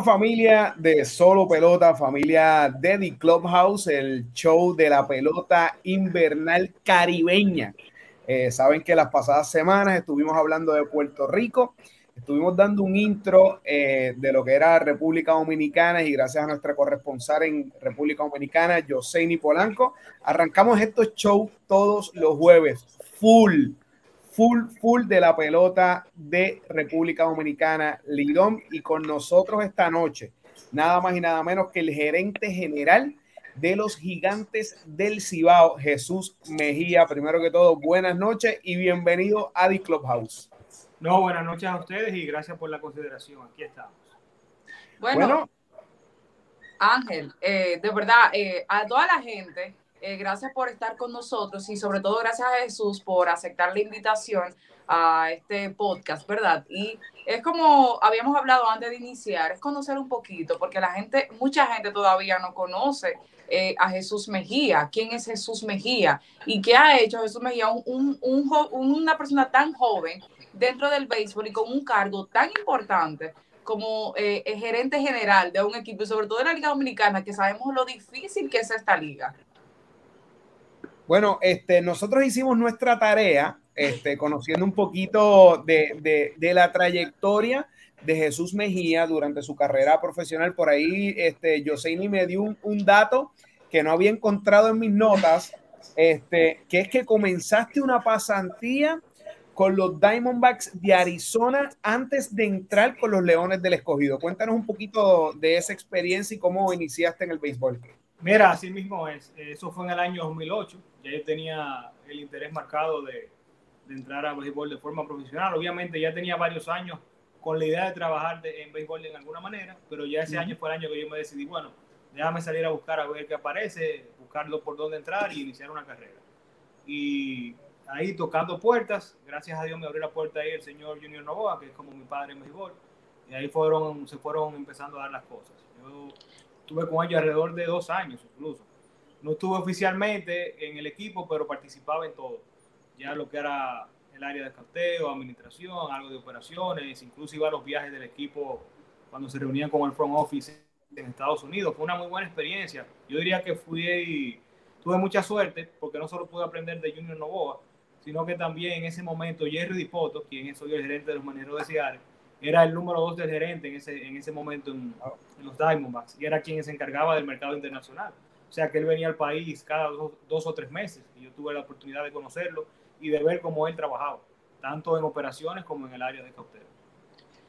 Bueno, familia de Solo Pelota, familia de The Clubhouse, el show de la pelota invernal caribeña. Eh, saben que las pasadas semanas estuvimos hablando de Puerto Rico, estuvimos dando un intro eh, de lo que era República Dominicana y gracias a nuestra corresponsal en República Dominicana, Joseini Polanco, arrancamos estos shows todos los jueves, full full, full de la pelota de República Dominicana, Lidón, y con nosotros esta noche, nada más y nada menos que el gerente general de los gigantes del Cibao, Jesús Mejía. Primero que todo, buenas noches y bienvenido a The Clubhouse. No, buenas noches a ustedes y gracias por la consideración. Aquí estamos. Bueno, Ángel, eh, de verdad, eh, a toda la gente eh, gracias por estar con nosotros y sobre todo gracias a Jesús por aceptar la invitación a este podcast, ¿verdad? Y es como habíamos hablado antes de iniciar, es conocer un poquito, porque la gente, mucha gente todavía no conoce eh, a Jesús Mejía. ¿Quién es Jesús Mejía? ¿Y qué ha hecho Jesús Mejía? Un, una persona tan joven dentro del béisbol y con un cargo tan importante como eh, gerente general de un equipo, sobre todo de la Liga Dominicana, que sabemos lo difícil que es esta liga. Bueno, este, nosotros hicimos nuestra tarea, este, conociendo un poquito de, la trayectoria de Jesús Mejía durante su carrera profesional. Por ahí, este, Joseini me dio un, dato que no había encontrado en mis notas, este, que es que comenzaste una pasantía con los Diamondbacks de Arizona antes de entrar con los Leones del Escogido. Cuéntanos un poquito de esa experiencia y cómo iniciaste en el béisbol. Mira, así mismo es. Eso fue en el año 2008. Ya yo tenía el interés marcado de, entrar a béisbol de forma profesional. Obviamente ya tenía varios años con la idea de trabajar en béisbol en alguna manera, pero ya ese año fue el año que yo me decidí, bueno, déjame salir a buscar a ver qué aparece, buscarlo por dónde entrar y iniciar una carrera. Y ahí tocando puertas, gracias a Dios me abrió la puerta ahí el señor Junior Novoa, que es como mi padre en béisbol, y ahí fueron, se fueron empezando a dar las cosas. Yo estuve con ellos alrededor de dos años incluso. No estuve oficialmente en el equipo, pero participaba en todo. Ya lo que era el área de escauteo, administración, algo de operaciones, incluso iba a los viajes del equipo cuando se reunían con el front office en Estados Unidos. Fue una muy buena experiencia. Yo diría que fui y tuve mucha suerte porque no solo pude aprender de Junior Novoa, sino que también en ese momento Jerry Dipoto, quien es hoy el gerente de los maneros de Seattle, era el número dos del gerente en ese, en ese momento en, los Diamondbacks y era quien se encargaba del mercado internacional. O sea que él venía al país cada dos, o tres meses y yo tuve la oportunidad de conocerlo y de ver cómo él trabajaba, tanto en operaciones como en el área de cautela.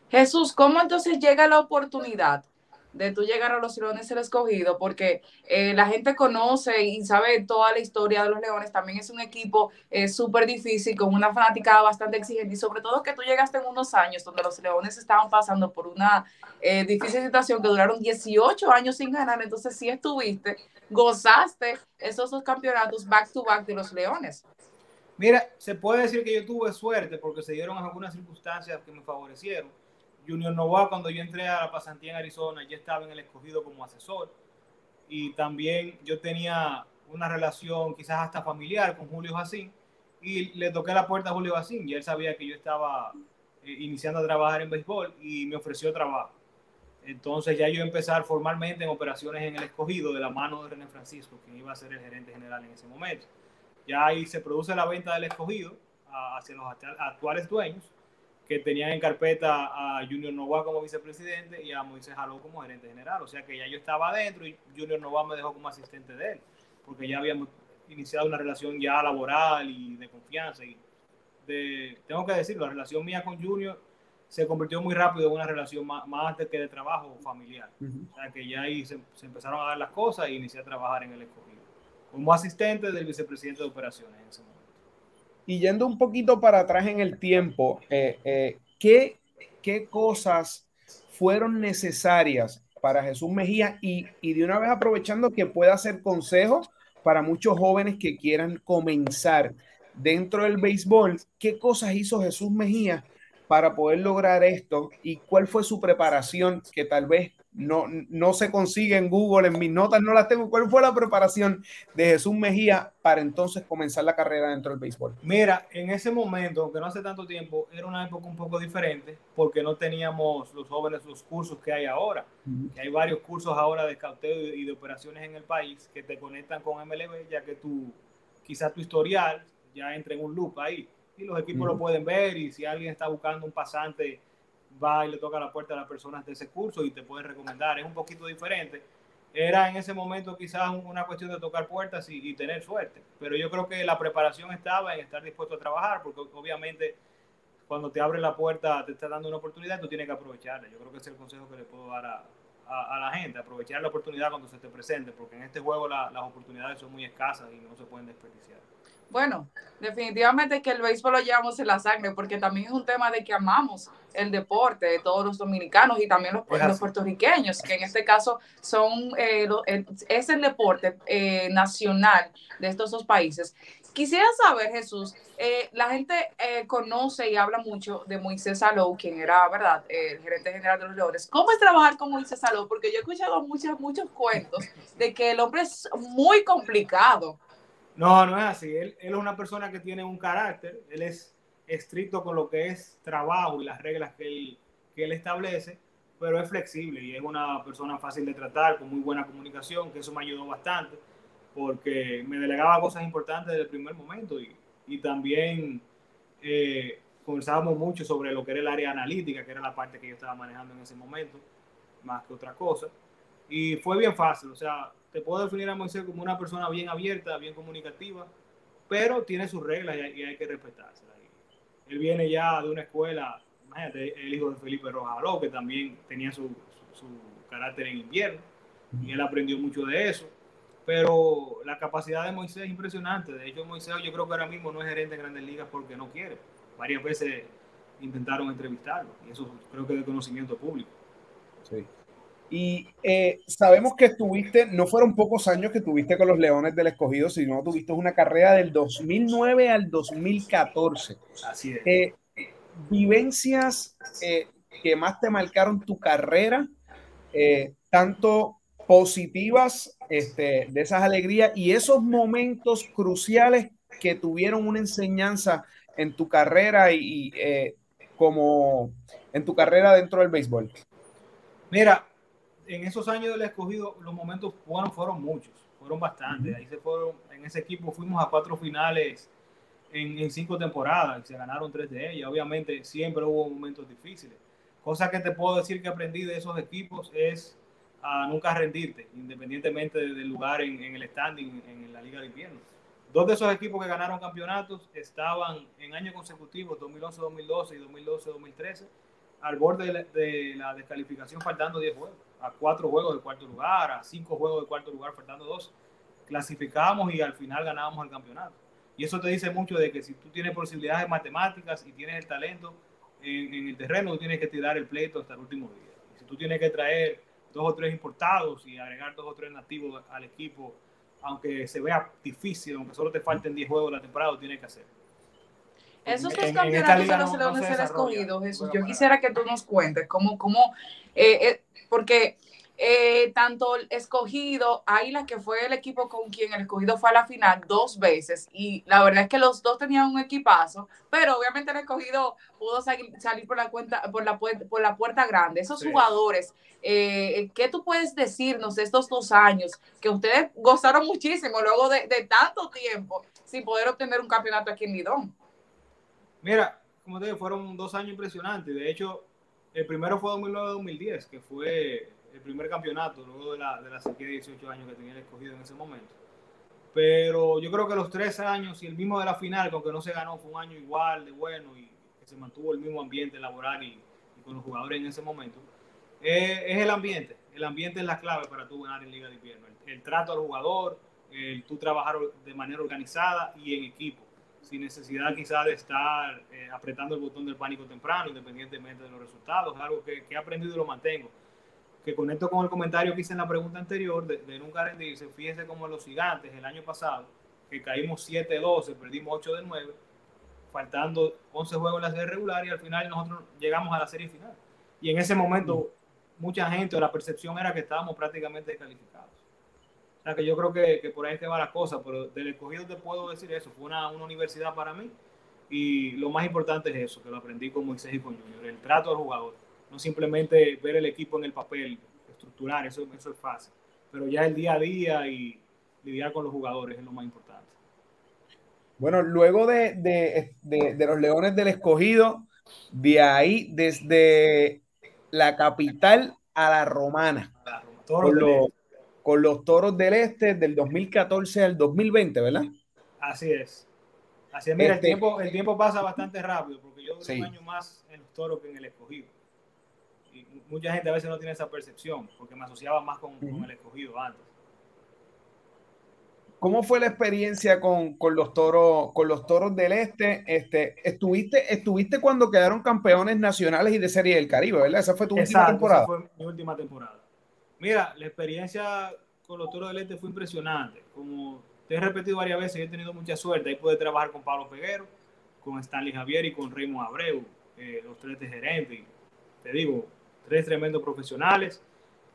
Jesús, ¿cómo entonces llega la oportunidad de tú llegar a los Leones el escogido, porque eh, la gente conoce y sabe toda la historia de los Leones, también es un equipo eh, súper difícil, con una fanática bastante exigente y sobre todo que tú llegaste en unos años donde los Leones estaban pasando por una eh, difícil situación que duraron 18 años sin ganar, entonces sí estuviste, gozaste esos dos campeonatos back to back de los Leones. Mira, se puede decir que yo tuve suerte porque se dieron algunas circunstancias que me favorecieron Junior Novoa, cuando yo entré a la pasantía en Arizona, ya estaba en el escogido como asesor. Y también yo tenía una relación quizás hasta familiar con Julio Jacín. Y le toqué la puerta a Julio Jacín y él sabía que yo estaba eh, iniciando a trabajar en béisbol y me ofreció trabajo. Entonces ya yo empezar formalmente en operaciones en el escogido de la mano de René Francisco, quien iba a ser el gerente general en ese momento. Ya ahí se produce la venta del escogido hacia los actuales dueños que tenían en carpeta a Junior Nova como vicepresidente y a Moisés Jaló como gerente general. O sea que ya yo estaba adentro y Junior Nova me dejó como asistente de él, porque ya habíamos iniciado una relación ya laboral y de confianza. Y de, tengo que decirlo, la relación mía con Junior se convirtió muy rápido en una relación más, más que de trabajo familiar. O sea que ya ahí se, empezaron a dar las cosas y inicié a trabajar en el escogido como asistente del vicepresidente de operaciones en ese momento. Y yendo un poquito para atrás en el tiempo, eh, eh, ¿qué, ¿qué, cosas fueron necesarias para Jesús Mejía? Y, y de una vez aprovechando que pueda ser consejo para muchos jóvenes que quieran comenzar dentro del béisbol, ¿qué cosas hizo Jesús Mejía para poder lograr esto? ¿Y cuál fue su preparación que tal vez no, no se consigue en Google, en mis notas no las tengo. ¿Cuál fue la preparación de Jesús Mejía para entonces comenzar la carrera dentro del béisbol? Mira, en ese momento, aunque no hace tanto tiempo, era una época un poco diferente porque no teníamos los jóvenes los cursos que hay ahora. hay varios cursos ahora de cauteo y de operaciones en el país que te conectan con MLB, ya que tu, quizás tu historial ya entra en un loop ahí y los equipos lo pueden ver y si alguien está buscando un pasante va y le toca la puerta a las personas de ese curso y te pueden recomendar. Es un poquito diferente. Era en ese momento quizás una cuestión de tocar puertas y, tener suerte, pero yo creo que la preparación estaba en estar dispuesto a trabajar, porque obviamente cuando te abre la puerta te está dando una oportunidad, tú tienes que aprovecharla. Yo creo que ese es el consejo que le puedo dar a, a, la gente, aprovechar la oportunidad cuando se te presente, porque en este juego las oportunidades son muy escasas y no se pueden desperdiciar. Bueno, definitivamente que el béisbol lo llevamos en la sangre, porque también es un tema de que amamos el deporte de todos los dominicanos y también los, puertorriqueños, que en este caso son eh, es el deporte eh, nacional de estos dos países. Quisiera saber, Jesús, eh, la gente conoce y habla mucho de Moisés Salou, quien era, ¿verdad?, el gerente general de los Leones. ¿Cómo es trabajar con Moisés Salou? Porque yo he escuchado muchos, muchos cuentos de que el hombre es muy complicado no, no es así. Él, es una persona que tiene un carácter, él es estricto con lo que es trabajo y las reglas que él, que él establece, pero es flexible y es una persona fácil de tratar, con muy buena comunicación, que eso me ayudó bastante, porque me delegaba cosas importantes desde el primer momento y, y también eh, conversábamos mucho sobre lo que era el área analítica, que era la parte que yo estaba manejando en ese momento, más que otra cosa. Y fue bien fácil, o sea, te puedo definir a Moisés como una persona bien abierta, bien comunicativa, pero tiene sus reglas y hay, que respetarse. Él viene ya de una escuela, imagínate, el hijo de Felipe Rojaló, que también tenía su, su, carácter en invierno, y él aprendió mucho de eso. Pero la capacidad de Moisés es impresionante. De hecho, Moisés yo creo que ahora mismo no es gerente de grandes ligas porque no quiere. Varias veces intentaron entrevistarlo, y eso creo que es de conocimiento público. Sí. Y eh, sabemos que estuviste, no fueron pocos años que tuviste con los Leones del Escogido, sino tuviste una carrera del 2009 al 2014. Así es. Eh, vivencias eh, que más te marcaron tu carrera, tanto positivas este, de esas alegrías y esos momentos cruciales que tuvieron una enseñanza en tu carrera y, y como en tu carrera dentro del béisbol. Mira, en esos años del escogido, los momentos buenos fueron muchos, fueron bastantes. Ahí se fueron, en ese equipo fuimos a cuatro finales en, cinco temporadas y se ganaron tres de ellas. Obviamente siempre hubo momentos difíciles. Cosa que te puedo decir que aprendí de esos equipos es a nunca rendirte, independientemente del lugar en, el standing en la Liga de Invierno. Dos de esos equipos que ganaron campeonatos estaban en años consecutivos, 2011-2012 y 2012-2013, al borde de la descalificación faltando 10 juegos a cuatro juegos de cuarto lugar, a cinco juegos de cuarto lugar, faltando dos, clasificábamos y al final ganábamos el campeonato. Y eso te dice mucho de que si tú tienes posibilidades de matemáticas y tienes el talento en, el terreno, tú tienes que tirar el pleito hasta el último día. Si tú tienes que traer dos o tres importados y agregar dos o tres nativos al equipo, aunque se vea difícil, aunque solo te falten 10 juegos de la temporada, tienes que hacer. Esos tres campeonatos de los Leones no, escogido, Jesús, yo quisiera que tú nos cuentes cómo, cómo eh, eh, porque eh, tanto el escogido, Águila, que fue el equipo con quien el escogido fue a la final dos veces, y la verdad es que los dos tenían un equipazo, pero obviamente el escogido pudo salir, por la cuenta, por la, por la puerta grande. Esos jugadores, ¿qué tú puedes decirnos de estos dos años que ustedes gozaron muchísimo luego de, de tanto tiempo sin poder obtener un campeonato aquí en Lidón? Mira, como te digo, fueron dos años impresionantes. De hecho, el primero fue 2009-2010, que fue el primer campeonato, luego de la, de la sequía de 18 años que tenía el escogido en ese momento. Pero yo creo que los tres años y el mismo de la final, aunque no se ganó, fue un año igual de bueno y que se mantuvo el mismo ambiente laboral y, con los jugadores en ese momento. Eh, es el ambiente. El ambiente es la clave para tú ganar en Liga de Invierno. El, trato al jugador, el tú trabajar de manera organizada y en equipo sin necesidad quizá de estar eh, apretando el botón del pánico temprano, independientemente de los resultados. Es algo que, he aprendido y lo mantengo. Que conecto con el comentario que hice en la pregunta anterior de, nunca rendirse. Fíjense como los gigantes el año pasado, que caímos 7-12, perdimos 8 de 9, faltando 11 juegos en la serie regular y al final nosotros llegamos a la serie final. Y en ese momento mucha gente o la percepción era que estábamos prácticamente calificados. O sea que yo creo que, que por ahí que va la cosa, pero del escogido te puedo decir eso, fue una, una, universidad para mí y lo más importante es eso, que lo aprendí con Moisés y con Junior, el trato al jugador, no simplemente ver el equipo en el papel, estructurar, eso, eso es fácil, pero ya el día a día y lidiar con los jugadores es lo más importante. Bueno, luego de, de, de, de los Leones del Escogido, de ahí desde la capital a la romana. Los, con los, toros del este del 2014 al 2020, ¿verdad? Así es. Así es, mira, este, el, tiempo, el tiempo pasa bastante rápido porque yo duré un año más en los toros que en el escogido. Y mucha gente a veces no tiene esa percepción porque me asociaba más con, uh -huh. con el escogido antes. ¿Cómo fue la experiencia con, con, los toros, con los toros del este? este estuviste, estuviste cuando quedaron campeones nacionales y de Serie del Caribe, ¿verdad? Esa fue tu Exacto, última temporada. Esa fue mi última temporada. Mira, la experiencia con los toros del este fue impresionante. Como te he repetido varias veces, he tenido mucha suerte. Ahí pude trabajar con Pablo Peguero, con Stanley Javier y con Raymond Abreu, eh, los tres de gerentes. Te digo, tres tremendos profesionales.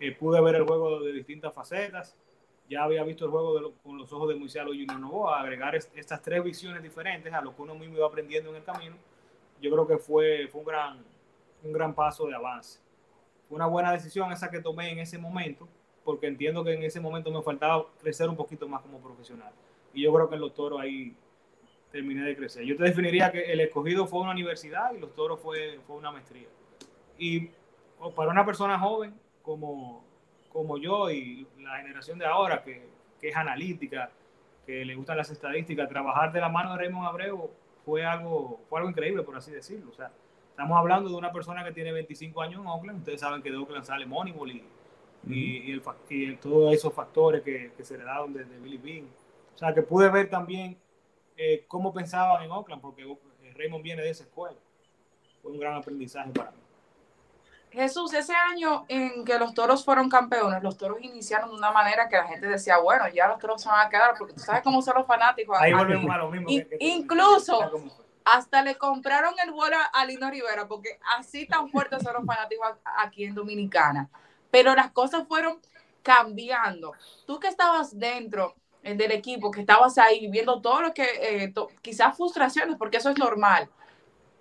Eh, pude ver el juego de distintas facetas ya había visto el juego con los ojos de Moisés Junior Novoa, agregar es, estas tres visiones diferentes a lo que uno mismo iba aprendiendo en el camino, yo creo que fue, fue un, gran, un gran paso de avance. Fue una buena decisión esa que tomé en ese momento, porque entiendo que en ese momento me faltaba crecer un poquito más como profesional. Y yo creo que en los toros ahí terminé de crecer. Yo te definiría que el escogido fue una universidad y los toros fue, fue una maestría. Y para una persona joven como, como yo y la generación de ahora, que, que, es analítica, que le gustan las estadísticas, trabajar de la mano de Raymond Abreu fue algo, fue algo increíble, por así decirlo. O sea, estamos hablando de una persona que tiene 25 años en Oakland, ustedes saben que de Oakland sale Moneyball y, y, y, el, y, todos esos factores que, que se heredaron desde Billy Bean. O sea, que pude ver también eh, cómo pensaban en Oakland, porque Raymond viene de esa escuela. Fue un gran aprendizaje para mí. Jesús, ese año en que los toros fueron campeones, los toros iniciaron de una manera que la gente decía, bueno, ya los toros se van a quedar, porque tú sabes cómo son los fanáticos. Ahí volvemos a lo mismo. Y, que, que, incluso hasta le compraron el vuelo a Lino Rivera, porque así tan fuertes son los fanáticos aquí en Dominicana. Pero las cosas fueron cambiando. Tú que estabas dentro del equipo, que estabas ahí viendo todo lo que, eh, quizás frustraciones, porque eso es normal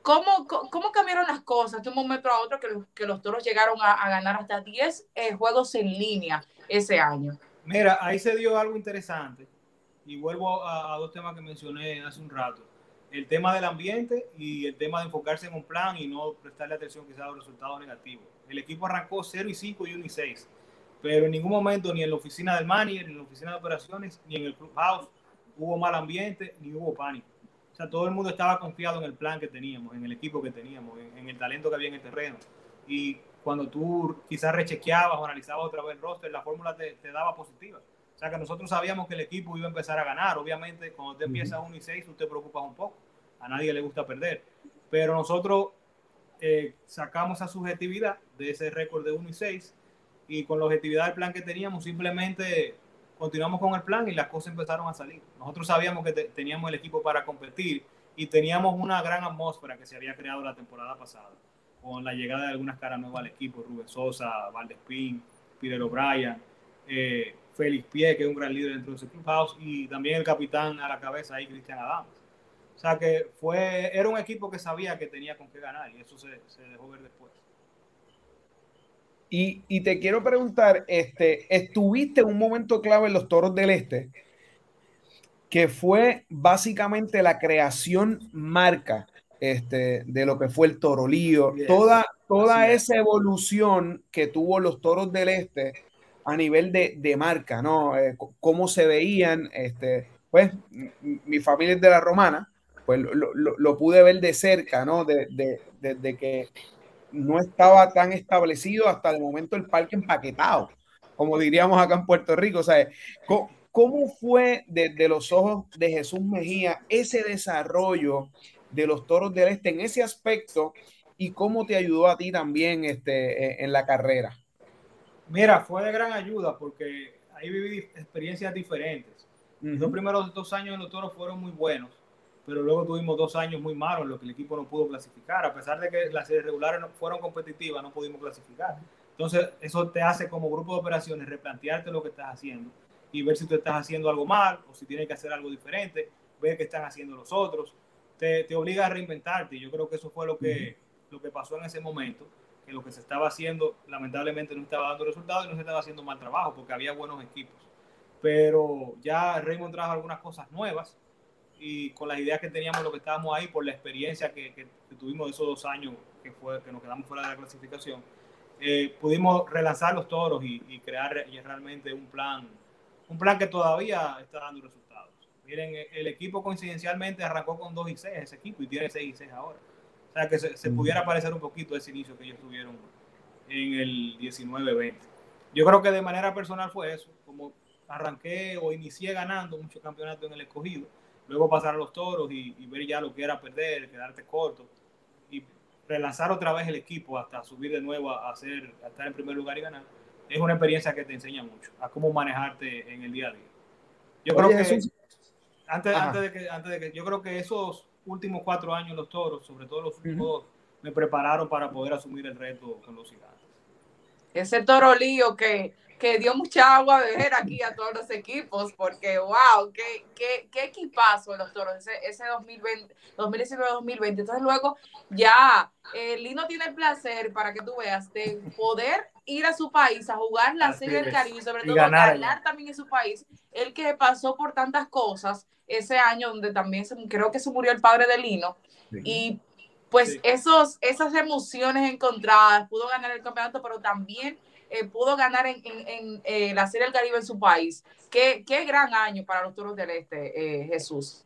¿Cómo, ¿Cómo, cambiaron las cosas de un momento a otro que los, que los toros llegaron a, ganar hasta 10 eh, juegos en línea ese año? Mira, ahí se dio algo interesante y vuelvo a, dos temas que mencioné hace un rato. El tema del ambiente y el tema de enfocarse en un plan y no prestarle atención quizás a los resultados negativos. El equipo arrancó 0 y 5 y 1 y 6, pero en ningún momento ni en la oficina del manager, ni en la oficina de operaciones, ni en el clubhouse hubo mal ambiente, ni hubo pánico o sea, todo el mundo estaba confiado en el plan que teníamos, en el equipo que teníamos, en, en el talento que había en el terreno. Y cuando tú quizás rechequeabas o analizabas otra vez el roster, la fórmula te, te, daba positiva. O sea, que nosotros sabíamos que el equipo iba a empezar a ganar. Obviamente, cuando te empieza 1 y 6, tú te preocupas un poco. A nadie le gusta perder. Pero nosotros eh, sacamos esa subjetividad de ese récord de 1 y 6 y con la objetividad del plan que teníamos, simplemente continuamos con el plan y las cosas empezaron a salir. Nosotros sabíamos que te, teníamos el equipo para competir y teníamos una gran atmósfera que se había creado la temporada pasada, con la llegada de algunas caras nuevas al equipo, Rubén Sosa, Valdespín, Peter O'Brien, eh, Félix Pie, que es un gran líder dentro de ese clubhouse, y también el capitán a la cabeza ahí, Cristian Adams. O sea que fue, era un equipo que sabía que tenía con qué ganar y eso se, se dejó ver después. Y, y, te quiero preguntar, este, estuviste en un momento clave en los Toros del Este, que fue básicamente la creación marca este, de lo que fue el Torolío, yes. toda, toda esa evolución que tuvo los Toros del Este a nivel de, de marca, ¿no? Eh, cómo se veían, este, pues mi familia es de la Romana, pues lo, lo, lo pude ver de cerca, ¿no? Desde de, de, de que no estaba tan establecido hasta el momento el parque empaquetado, como diríamos acá en Puerto Rico. O sea, ¿cómo fue desde los ojos de Jesús Mejía ese desarrollo de los toros del este en ese aspecto y cómo te ayudó a ti también este, en la carrera? Mira, fue de gran ayuda porque ahí viví experiencias diferentes. Uh -huh. Los primeros dos años en los toros fueron muy buenos pero luego tuvimos dos años muy malos en los que el equipo no pudo clasificar. A pesar de que las series regulares no fueron competitivas, no pudimos clasificar. Entonces, eso te hace como grupo de operaciones replantearte lo que estás haciendo y ver si tú estás haciendo algo mal o si tienes que hacer algo diferente, ver qué están haciendo los otros. Te, te obliga a reinventarte. Yo creo que eso fue lo que, lo que pasó en ese momento, que lo que se estaba haciendo lamentablemente no estaba dando resultados y no se estaba haciendo mal trabajo porque había buenos equipos. Pero ya Raymond trajo algunas cosas nuevas y con las ideas que teníamos, lo que estábamos ahí, por la experiencia que, que, tuvimos esos dos años que, fue, que nos quedamos fuera de la clasificación, eh, pudimos relanzar los toros y, y crear realmente un plan un plan que todavía está dando resultados. Miren, el equipo coincidencialmente arrancó con 2 y 6 ese equipo y tiene 6 y 6 ahora. O sea que se, pudiera parecer un poquito ese inicio que ellos tuvieron en el 19-20. Yo creo que de manera personal fue eso, como arranqué o inicié ganando muchos campeonatos en el escogido, luego pasar a los toros y, ver ya lo que era perder, quedarte corto y relanzar otra vez el equipo hasta subir de nuevo a, hacer, a estar en primer lugar y ganar es una experiencia que te enseña mucho a cómo manejarte en el día a día. Yo creo que, antes, antes, de que, antes de que, yo creo que esos últimos cuatro años los toros, sobre todo los últimos dos, me prepararon para poder asumir el reto con los gigantes. Ese toro lío que que dio mucha agua a beber aquí a todos los equipos, porque wow, qué, qué, qué equipazo los toros, ese, ese 2020, 2019-2020. Entonces luego ya eh, Lino tiene el placer, para que tú veas, de poder ir a su país a jugar la Serie del Caribe y sobre todo ganar, también en su país. El que pasó por tantas cosas ese año donde también creo que se murió el padre de Lino y pues esos, esas emociones encontradas, pudo ganar el campeonato, pero también eh, pudo ganar en, en, eh, la Serie del Caribe en su país. Qué, qué gran año para los Toros del Este, eh, Jesús.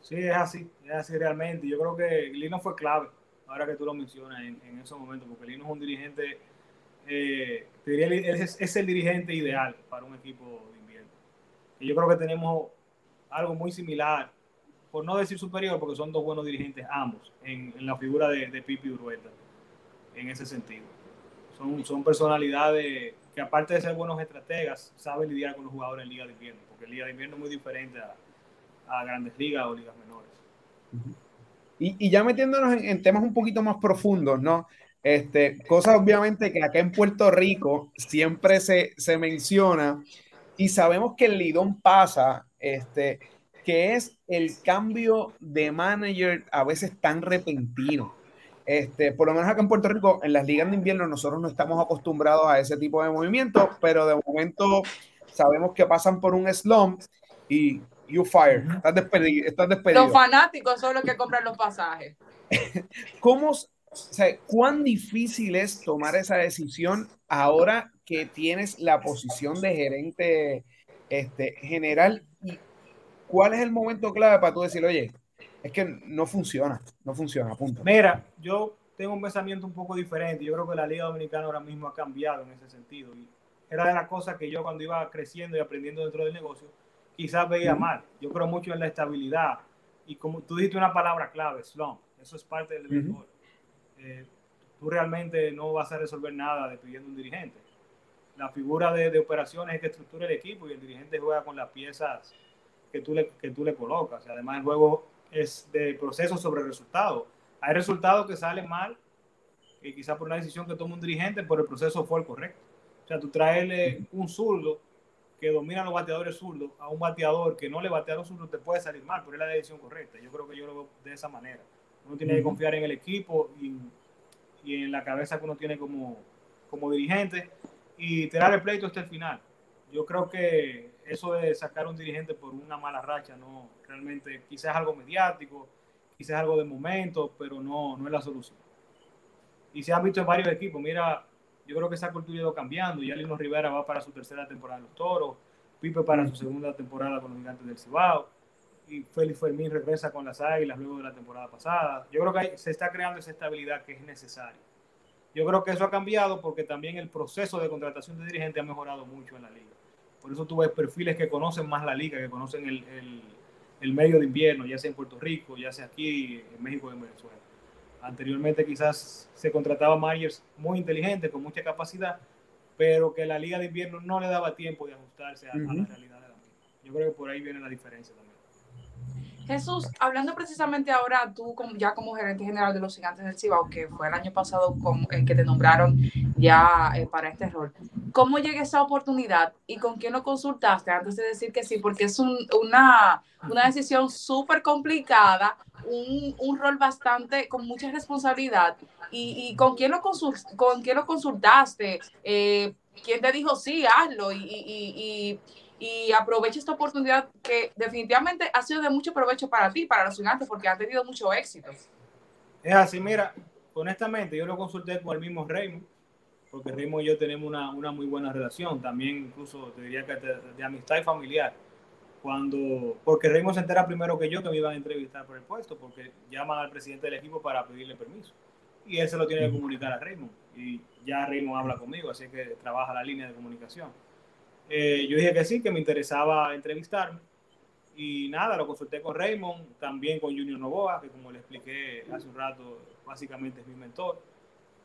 Sí, es así, es así realmente. Yo creo que Lino fue clave, ahora que tú lo mencionas en, en esos momentos, porque Lino es un dirigente, te diría, es, es, el dirigente ideal para un equipo de invierno. Y yo creo que tenemos algo muy similar, por no decir superior, porque son dos buenos dirigentes ambos, en, la figura de, de Pipi Urueta, en ese sentido son, personalidades que aparte de ser buenos estrategas, saben lidiar con los jugadores en Liga de Invierno, porque Liga de Invierno es muy diferente a, grandes ligas o ligas menores. y, ya metiéndonos en, temas un poquito más profundos, ¿no? Este, cosas obviamente que acá en Puerto Rico siempre se, se menciona y sabemos que el Lidón pasa, este, que es el cambio de manager a veces tan repentino. Este, por lo menos acá en Puerto Rico, en las ligas de invierno, nosotros no estamos acostumbrados a ese tipo de movimientos, pero de momento sabemos que pasan por un slump y you fire, estás despedido, estás despedido. Los fanáticos son los que compran los pasajes. ¿Cómo, o sea, cuán difícil es tomar esa decisión ahora que tienes la posición de gerente este, general? ¿Y cuál es el momento clave para tú decir, oye, es que no funciona, no funciona, punto. Mira, yo tengo un pensamiento un poco diferente. Yo creo que la Liga Dominicana ahora mismo ha cambiado en ese sentido. Y era de las cosas que yo cuando iba creciendo y aprendiendo dentro del negocio, quizás veía mal. Yo creo mucho en la estabilidad. Y como tú dijiste una palabra clave, slump, eso es parte del béisbol. Eh, tú realmente no vas a resolver nada despidiendo un dirigente. La figura de, de, operaciones es que estructura el equipo y el dirigente juega con las piezas que tú le, que tú le colocas. Además, el juego es de proceso sobre resultado. Hay resultados que salen mal, y quizás por una decisión que toma un dirigente, pero el proceso fue el correcto. O sea, tú traerle un zurdo que domina a los bateadores zurdos a un bateador que no le batea a los zurdos te puede salir mal, pero es la decisión correcta. Yo creo que yo lo veo de esa manera. Uno tiene que confiar en el equipo y, y en la cabeza que uno tiene como, como dirigente y tirar el pleito hasta el final. Yo creo que eso de sacar un dirigente por una mala racha, no, realmente quizás algo mediático, quizás algo de momento, pero no, no es la solución. Y se ha visto en varios equipos, mira, yo creo que esa cultura ha ido cambiando, ya Lino Rivera va para su tercera temporada en los Toros, Pipe para su segunda temporada con los Gigantes del Cibao, y Félix Fermín regresa con las Águilas luego de la temporada pasada. Yo creo que se está creando esa estabilidad que es necesaria. Yo creo que eso ha cambiado porque también el proceso de contratación de dirigente ha mejorado mucho en la liga. Por eso tú ves perfiles que conocen más la liga, que conocen el, el, el medio de invierno, ya sea en Puerto Rico, ya sea aquí en México y en Venezuela. Anteriormente quizás se contrataba managers muy inteligentes, con mucha capacidad, pero que la liga de invierno no le daba tiempo de ajustarse a, la realidad de la misma. Yo creo que por ahí viene la diferencia también. Jesús, hablando precisamente ahora tú ya como gerente general de los gigantes del Cibao, que fue el año pasado con, el que te nombraron ya eh, para este rol, ¿cómo llega esa oportunidad y con quién lo consultaste antes de decir que sí? Porque es una, una decisión súper complicada, un, un, rol bastante con mucha responsabilidad. ¿Y, y con, quién lo con quién lo consultaste? Eh, ¿Quién te dijo sí, hazlo? y, y y aprovecha esta oportunidad que definitivamente ha sido de mucho provecho para ti, para los gigantes, porque han tenido mucho éxito. Es así, mira, honestamente, yo lo consulté con el mismo Raymond, porque Raymond y yo tenemos una, una muy buena relación, también incluso te diría que de, amistad y familiar. Cuando, porque Raymond se entera primero que yo que me iban a entrevistar por el puesto, porque llaman al presidente del equipo para pedirle permiso. Y él se lo tiene que comunicar a Raymond. Y ya Raymond habla conmigo, así que trabaja la línea de comunicación. Eh, yo dije que sí, que me interesaba entrevistarme. Y nada, lo consulté con Raymond, también con Junior Novoa, que como le expliqué hace un rato, básicamente es mi mentor.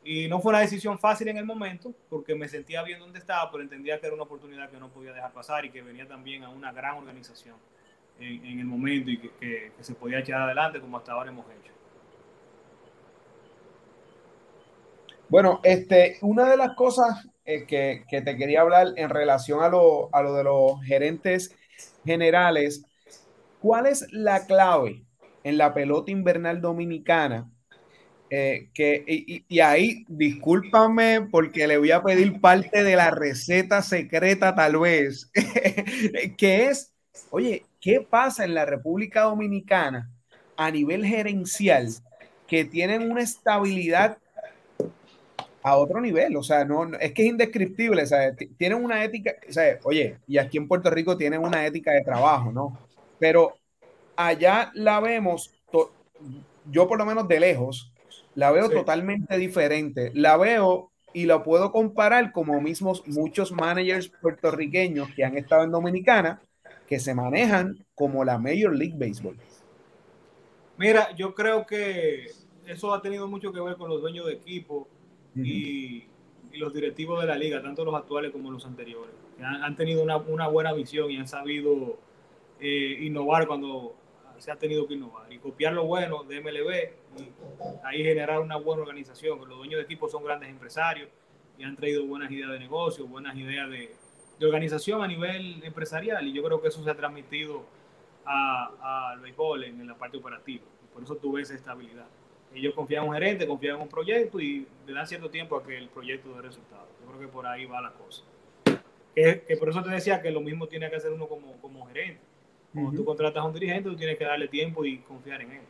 Y no fue una decisión fácil en el momento, porque me sentía bien donde estaba, pero entendía que era una oportunidad que no podía dejar pasar y que venía también a una gran organización en, el momento y que se podía echar adelante como hasta ahora hemos hecho. Bueno, este, una de las cosas eh, que, te quería hablar en relación a lo, a lo de los gerentes generales. ¿Cuál es la clave en la pelota invernal dominicana? Eh, que, y, y, ahí, discúlpame porque le voy a pedir parte de la receta secreta tal vez, que es, oye, ¿qué pasa en la República Dominicana a nivel gerencial que tienen una estabilidad a otro nivel, o sea, no, es que es indescriptible, sea, tienen una ética, sea, oye, y aquí en Puerto Rico tienen una ética de trabajo, ¿no? Pero allá la vemos, yo por lo menos de lejos, la veo totalmente diferente, la veo y la puedo comparar como mismos muchos managers puertorriqueños que han estado en Dominicana, que se manejan como la Major League Baseball. Mira, yo creo que eso ha tenido mucho que ver con los dueños de equipo y, los directivos de la liga, tanto los actuales como los anteriores. Han, tenido una, una, buena visión y han sabido eh, innovar cuando se ha tenido que innovar y copiar lo bueno de MLB y ahí generar una buena organización. Los dueños de equipos son grandes empresarios y han traído buenas ideas de negocio, buenas ideas de, organización a nivel empresarial y yo creo que eso se ha transmitido al béisbol en, en la parte operativa. Por eso tuve esa estabilidad ellos confían en un gerente, confían en un proyecto y le dan cierto tiempo a que el proyecto dé resultados. Yo creo que por ahí va la cosa. Que, por eso te decía que lo mismo tiene que hacer uno como, como gerente. Cuando tú contratas a un dirigente, tú tienes que darle tiempo y confiar en él.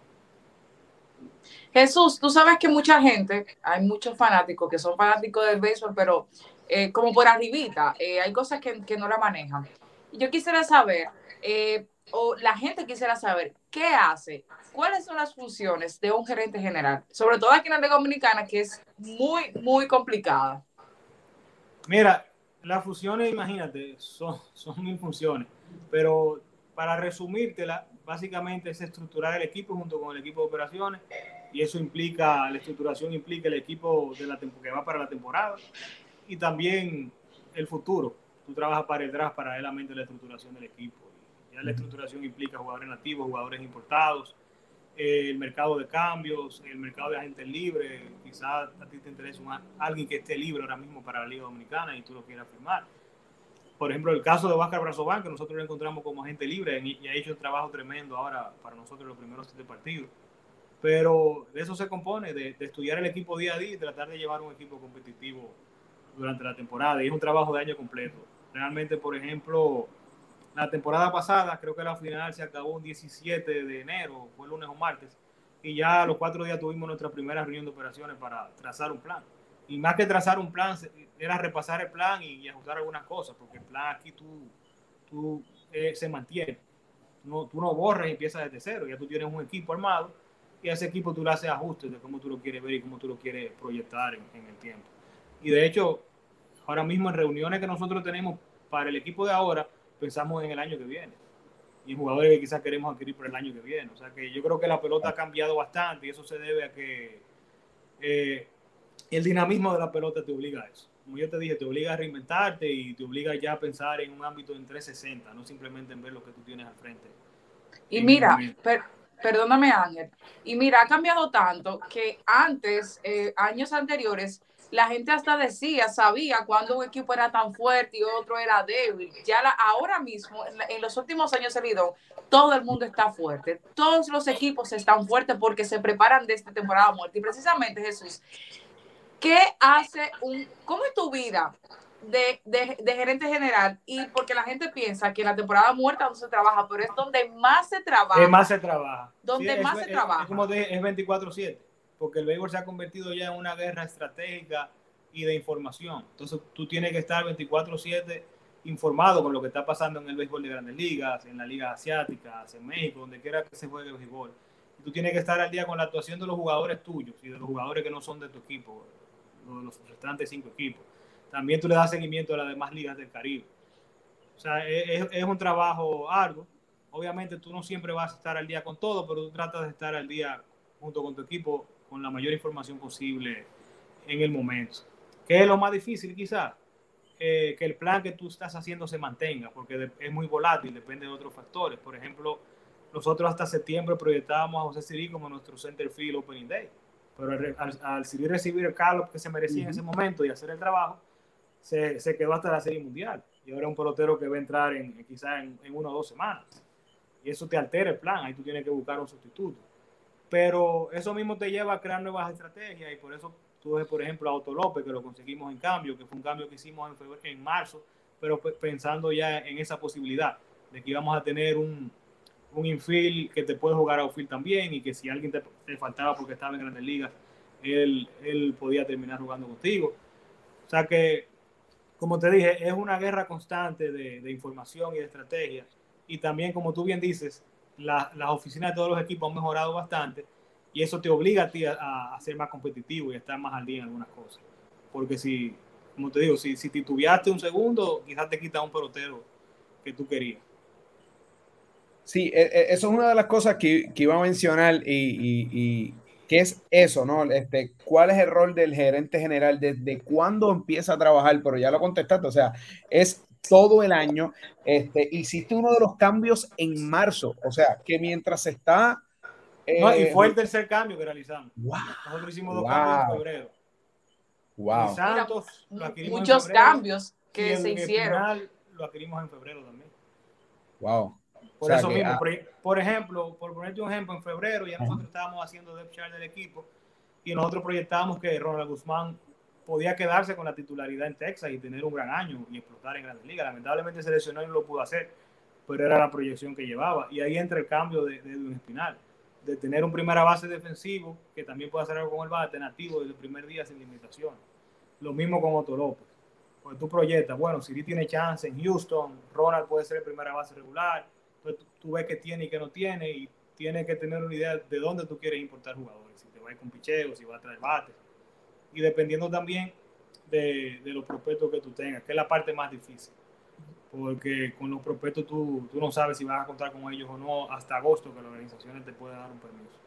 Jesús, tú sabes que mucha gente, hay muchos fanáticos que son fanáticos del béisbol, pero eh, como por arribita, eh, hay cosas que, que, no la manejan. Yo quisiera saber, eh, o la gente quisiera saber, ¿qué hace ¿cuáles son las funciones de un gerente general? Sobre todo aquí en la Dominicana, que es muy, muy complicada. Mira, las funciones, imagínate, son, son mil funciones, pero para resumírtela, básicamente es estructurar el equipo junto con el equipo de operaciones y eso implica, la estructuración implica el equipo de la que va para la temporada y también el futuro. Tú trabajas para el draft paralelamente a la estructuración del equipo. La estructuración implica jugadores nativos, jugadores importados, el mercado de cambios, el mercado de agentes libres, quizás a ti te interesa alguien que esté libre ahora mismo para la Liga Dominicana y tú lo quieras firmar. Por ejemplo, el caso de Vázquez Brazován, que nosotros lo encontramos como agente libre y ha hecho un trabajo tremendo ahora para nosotros los primeros siete partidos. Pero de eso se compone, de, estudiar el equipo día a día y tratar de llevar un equipo competitivo durante la temporada. Y es un trabajo de año completo. Realmente, por ejemplo, la temporada pasada, creo que la final se acabó un 17 de enero, fue lunes o martes, y ya a los cuatro días tuvimos nuestra primera reunión de operaciones para trazar un plan. Y más que trazar un plan, era repasar el plan y, ajustar algunas cosas, porque el plan aquí tú, tú eh, se mantiene. No, tú no borras y empiezas desde cero, ya tú tienes un equipo armado y a ese equipo tú le haces ajustes de cómo tú lo quieres ver y cómo tú lo quieres proyectar en, en el tiempo. Y de hecho, ahora mismo en reuniones que nosotros tenemos para el equipo de ahora, pensamos en el año que viene. Y en jugadores que quizás queremos adquirir por el año que viene. O sea que yo creo que la pelota ha cambiado bastante y eso se debe a que eh, el dinamismo de la pelota te obliga a eso. Como yo te dije, te obliga a reinventarte y te obliga ya a pensar en un ámbito en 360, no simplemente en ver lo que tú tienes al frente. Y mira, perdóname Ángel, y mira, ha cambiado tanto que antes, eh, años anteriores, la gente hasta decía, sabía cuándo un equipo era tan fuerte y otro era débil. Ya ahora mismo, en, los últimos años todo el mundo está fuerte. Todos los equipos están fuertes porque se preparan de esta temporada muerta. Y precisamente, Jesús, ¿qué hace un... ¿Cómo es tu vida de, de, gerente general? Y porque la gente piensa que la temporada muerta no se trabaja, pero es donde más se trabaja. Es más se trabaja. Donde más se trabaja. Es, como es 24-7 porque el béisbol se ha convertido ya en una guerra estratégica y de información. Entonces tú tienes que estar 24/7 informado con lo que está pasando en el béisbol de grandes ligas, en la liga asiática, en México, donde quiera que se juegue el béisbol. Y tú tienes que estar al día con la actuación de los jugadores tuyos y de los jugadores que no son de tu equipo, de los restantes cinco equipos. También tú le das seguimiento a las demás ligas del Caribe. O sea, es, es un trabajo arduo. Obviamente tú no siempre vas a estar al día con todo, pero tú tratas de estar al día junto con tu equipo con la mayor información posible en el momento. ¿Qué es lo más difícil quizás? Eh, que el plan que tú estás haciendo se mantenga, porque es muy volátil, depende de otros factores. Por ejemplo, nosotros hasta septiembre proyectábamos a José Siri como nuestro center field opening day, pero al, al, recibir el call que se merecía en ese momento y hacer el trabajo, se, se, quedó hasta la serie mundial. Y ahora es un pelotero que va a entrar en, quizás en, en una o dos semanas. Y eso te altera el plan, ahí tú tienes que buscar un sustituto. Pero eso mismo te lleva a crear nuevas estrategias y por eso tú ves, por ejemplo, a Otto López, que lo conseguimos en cambio, que fue un cambio que hicimos en, febrero, en marzo, pero pensando ya en esa posibilidad de que íbamos a tener un, un infield que te puede jugar a outfield también y que si alguien te, faltaba porque estaba en grandes ligas, él, él podía terminar jugando contigo. O sea que, como te dije, es una guerra constante de, de información y de estrategia. Y también, como tú bien dices, las oficinas de todos los equipos han mejorado bastante y eso te obliga a ti a, ser más competitivo y a estar más al día en algunas cosas. Porque si, como te digo, si, si titubeaste un segundo, quizás te quita un pelotero que tú querías. Sí, e, e, eso es una de las cosas que, que iba a mencionar y, y, ¿qué es eso, no? Este, ¿Cuál es el rol del gerente general? ¿Desde cuándo empieza a trabajar? Pero ya lo contestaste, o sea, es todo el año. Este, hiciste uno de los cambios en marzo, o sea, que mientras está... no, y eh, fue el tercer cambio que realizamos. Nosotros hicimos dos cambios en febrero. Wow. Santos, muchos cambios que se hicieron. lo adquirimos en febrero también. Wow. Por eso mismo, ah, por, ejemplo, por ponerte un ejemplo, en febrero ya nosotros estábamos haciendo depth chart del equipo y nosotros proyectábamos que Ronald Guzmán podía quedarse con la titularidad en Texas y tener un gran año y explotar en Grandes Ligas. Lamentablemente se lesionó y no lo pudo hacer, pero era la proyección que llevaba. Y ahí entra el cambio de, de Edwin Espinal, de tener un primera base defensivo que también puede hacer algo con el bate nativo desde el primer día sin limitación. Lo mismo con Otto López. Porque tú proyectas, bueno, Siri tiene chance en Houston, Ronald puede ser el primera base regular, entonces tú ves que tiene y que no tiene y tienes que tener una idea de dónde tú quieres importar jugadores, si te va a ir con picheo, si va a traer bate y dependiendo también de, de, los prospectos que tú tengas, que es la parte más difícil. Porque con los prospectos tú, tú no sabes si vas a contar con ellos o no hasta agosto que la organización te puede dar un permiso.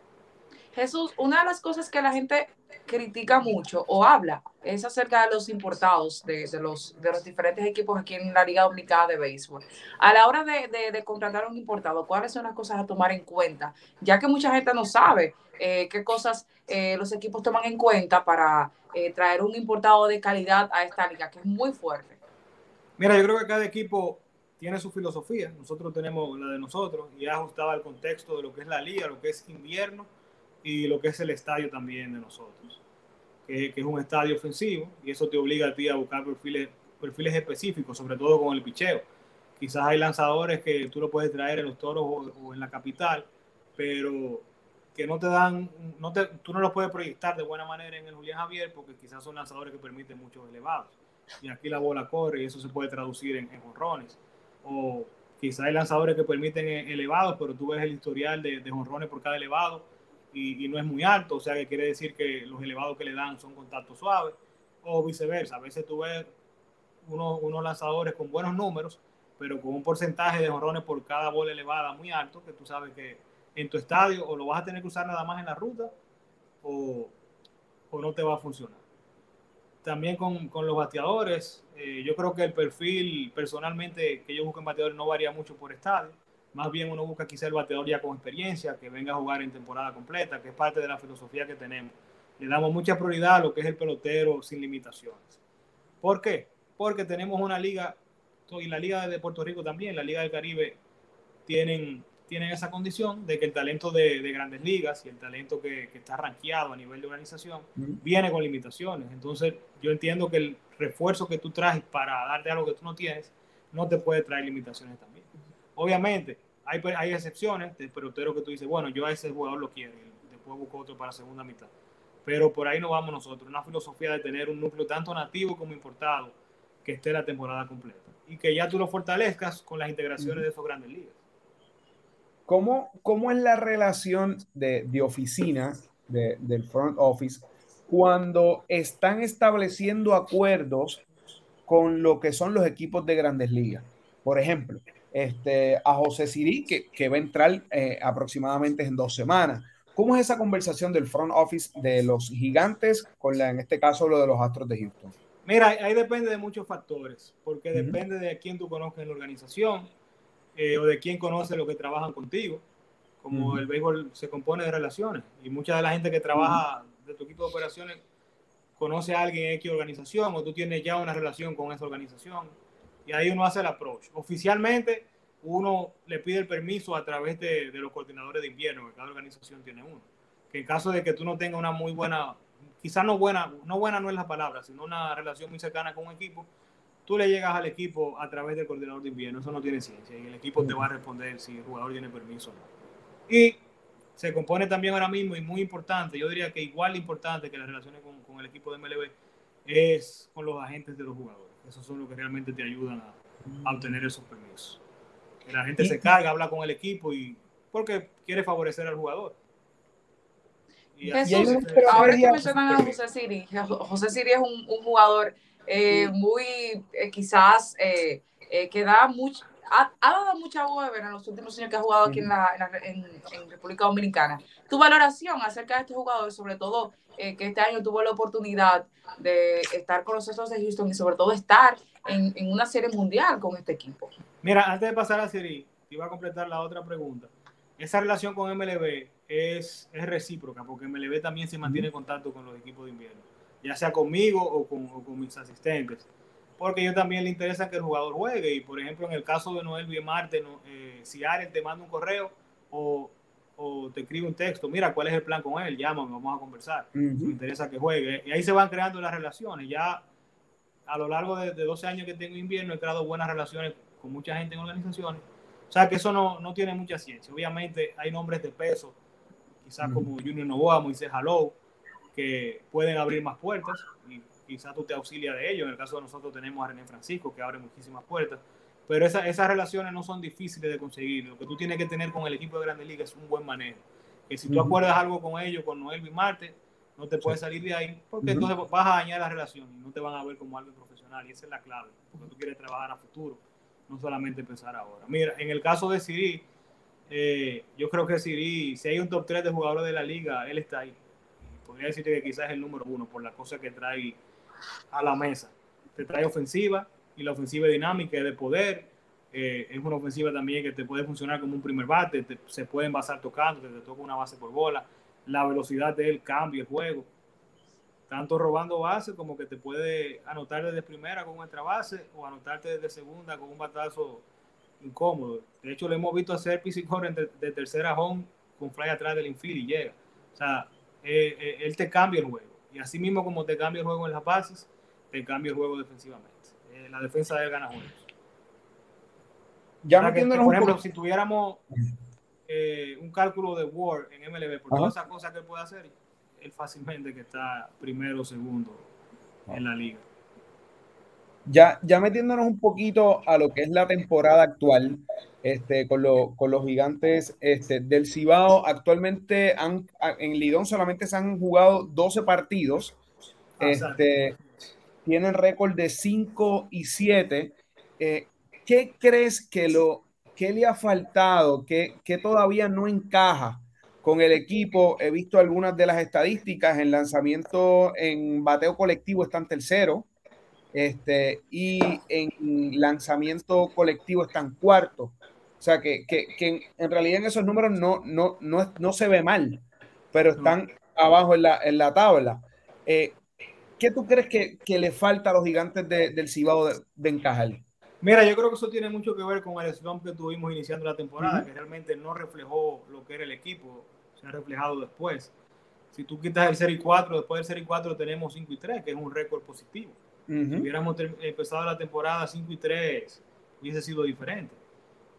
Jesús, una de las cosas que la gente critica mucho o habla es acerca de los importados de, los, de los diferentes equipos aquí en la Liga Dominicana de Béisbol. A la hora de, de, contratar un importado, ¿cuáles son las cosas a tomar en cuenta? Ya que mucha gente no sabe eh, qué cosas eh, los equipos toman en cuenta para eh, traer un importado de calidad a esta liga, que es muy fuerte. Mira, yo creo que cada equipo tiene su filosofía. Nosotros tenemos la de nosotros y ajustada al contexto de lo que es la liga, lo que es invierno y lo que es el estadio también de nosotros, que, es un estadio ofensivo y eso te obliga a ti a buscar perfiles, perfiles específicos, sobre todo con el picheo. Quizás hay lanzadores que tú lo puedes traer en los toros o en la capital, pero que no te dan, no te, tú no los puedes proyectar de buena manera en el Julián Javier porque quizás son lanzadores que permiten muchos elevados. Y aquí la bola corre y eso se puede traducir en, en jonrones. O quizás hay lanzadores que permiten e, elevados, pero tú ves el historial de, jonrones por cada elevado y, no es muy alto, o sea que quiere decir que los elevados que le dan son contactos suaves, o viceversa. A veces tú ves unos, unos lanzadores con buenos números, pero con un porcentaje de jonrones por cada bola elevada muy alto, que tú sabes que en tu estadio o lo vas a tener que usar nada más en la ruta o, o no te va a funcionar. También con, con los bateadores, eh, yo creo que el perfil personalmente que yo busco en bateadores no varía mucho por estadio. Más bien uno busca quizá el bateador ya con experiencia, que venga a jugar en temporada completa, que es parte de la filosofía que tenemos. Le damos mucha prioridad a lo que es el pelotero sin limitaciones. ¿Por qué? Porque tenemos una liga, y la liga de Puerto Rico también, la liga del Caribe, tienen, tienen esa condición de que el talento de, grandes ligas y el talento que, que, está rankeado a nivel de organización viene con limitaciones. Entonces, yo entiendo que el refuerzo que tú traes para darte algo que tú no tienes, no te puede traer limitaciones también. Obviamente, hay, hay excepciones de pelotero que tú dices, bueno, yo a ese jugador lo quiero y después busco otro para segunda mitad. Pero por ahí no vamos nosotros. Una filosofía de tener un núcleo tanto nativo como importado que esté la temporada completa. Y que ya tú lo fortalezcas con las integraciones de esos grandes ligas. ¿Cómo, cómo es la relación de, de oficina, de, del front office, cuando están estableciendo acuerdos con lo que son los equipos de grandes ligas? Por ejemplo, este, a José Siri, que, que va a entrar eh, aproximadamente en dos semanas. ¿Cómo es esa conversación del front office de los gigantes con la, en este caso, lo de los Astros de Houston? Mira, ahí depende de muchos factores, porque depende de quién tú conozcas en la organización eh, o de quién conoce lo que trabajan contigo. Como el béisbol se compone de relaciones y mucha de la gente que trabaja de tu equipo de operaciones conoce a alguien en X organización o tú tienes ya una relación con esa organización y ahí uno hace el approach. Oficialmente, uno le pide el permiso a través de, los coordinadores de invierno, que cada organización tiene uno. Que en caso de que tú no tengas una muy buena, quizás no buena, no buena no es la palabra, sino una relación muy cercana con un equipo, tú le llegas al equipo a través del coordinador de invierno. Eso no tiene ciencia y el equipo te va a responder si el jugador tiene permiso o no. Y se compone también ahora mismo y muy importante, yo diría que igual importante que las relaciones con, con el equipo de MLB es con los agentes de los jugadores esos son los que realmente te ayudan a, obtener esos permisos. Que la gente se carga, habla con el equipo y porque quiere favorecer al jugador. Y ahora que mencionan a José Siri, José Siri es un, un jugador eh, muy, eh, quizás, eh, que da mucho, ha, dado mucha hueva en los últimos años que ha jugado aquí en, la, en, en, República Dominicana. Tu valoración acerca de este jugador, sobre todo eh, que este año tuvo la oportunidad de estar con los Astros de Houston y sobre todo estar en, en, una serie mundial con este equipo. Mira, antes de pasar a Siri, iba a completar la otra pregunta. Esa relación con MLB es, es recíproca, porque MLB también se mantiene en contacto con los equipos de invierno, ya sea conmigo o con, o con mis asistentes porque a ellos también les interesa que el jugador juegue. Y por ejemplo, en el caso de Noel Biemarte, no, eh, si Aren te manda un correo o, o, te escribe un texto, mira cuál es el plan con él, llámame, vamos a conversar. Me interesa que juegue. Y ahí se van creando las relaciones. Ya a lo largo de, 12 años que tengo invierno, he creado buenas relaciones con mucha gente en organizaciones. O sea que eso no, no tiene mucha ciencia. Obviamente hay nombres de peso, quizás como Junior Novoa, Moisés Halou, que pueden abrir más puertas. Y quizás tú te auxilias de ellos. En el caso de nosotros tenemos a René Francisco, que abre muchísimas puertas. Pero esas relaciones no son difíciles de conseguir. Lo que tú tienes que tener con el equipo de Grandes Ligas es un buen manejo. Que si tú acuerdas algo con ellos, con Noel y Marte, no te puedes salir de ahí, porque entonces vas a dañar la relación y no te van a ver como algo profesional. Y esa es la clave, porque tú quieres trabajar a futuro, no solamente pensar ahora. Mira, en el caso de Siri, eh, yo creo que Siri, si hay un top 3 de jugadores de la liga, él está ahí. Podría decirte que quizás es el número uno por la cosa que trae a la mesa. Te trae ofensiva y la ofensiva dinámica es de poder. Eh, es una ofensiva también que te puede funcionar como un primer bate, se pueden basar tocando, te, toca una base por bola. La velocidad de él cambia el juego. Tanto robando base como que te puede anotar desde primera con nuestra base o anotarte desde segunda con un batazo incómodo. De hecho, le hemos visto hacer piscicorren de, de tercera home con fly atrás del infield y llega. O sea, eh, eh, él te cambia el juego. Y así mismo como te cambia el juego en las bases, te cambia el juego defensivamente. Eh, la defensa de él gana juegos. Ya que, por ejemplo, si tuviéramos eh, un cálculo de Word en MLB por todas esas cosas que él puede hacer, él fácilmente que está primero o segundo en la liga. Ya, ya metiéndonos un poquito a lo que es la temporada actual, este, con, con, los gigantes este, del Cibao. Actualmente han, en Lidón solamente se han jugado 12 partidos. Ah, este, tienen récord de 5 y 7. Eh, ¿Qué crees que, lo, que le ha faltado? ¿Qué, que todavía no encaja con el equipo? He visto algunas de las estadísticas. En lanzamiento, en bateo colectivo están tercero. Este, y en lanzamiento colectivo están cuarto. O sea, que, en realidad en esos números no, no, no, no se ve mal, pero están abajo en la, en la tabla. Eh, ¿Qué tú crees que, le falta a los gigantes del Cibao de, de, encajar? Mira, yo creo que eso tiene mucho que ver con el slump que tuvimos iniciando la temporada, que realmente no reflejó lo que era el equipo, se ha reflejado después. Si tú quitas el Serie 4, después del Serie 4 tenemos 5 y 3, que es un récord positivo. Si hubiéramos empezado la temporada 5 y 3, hubiese sido diferente.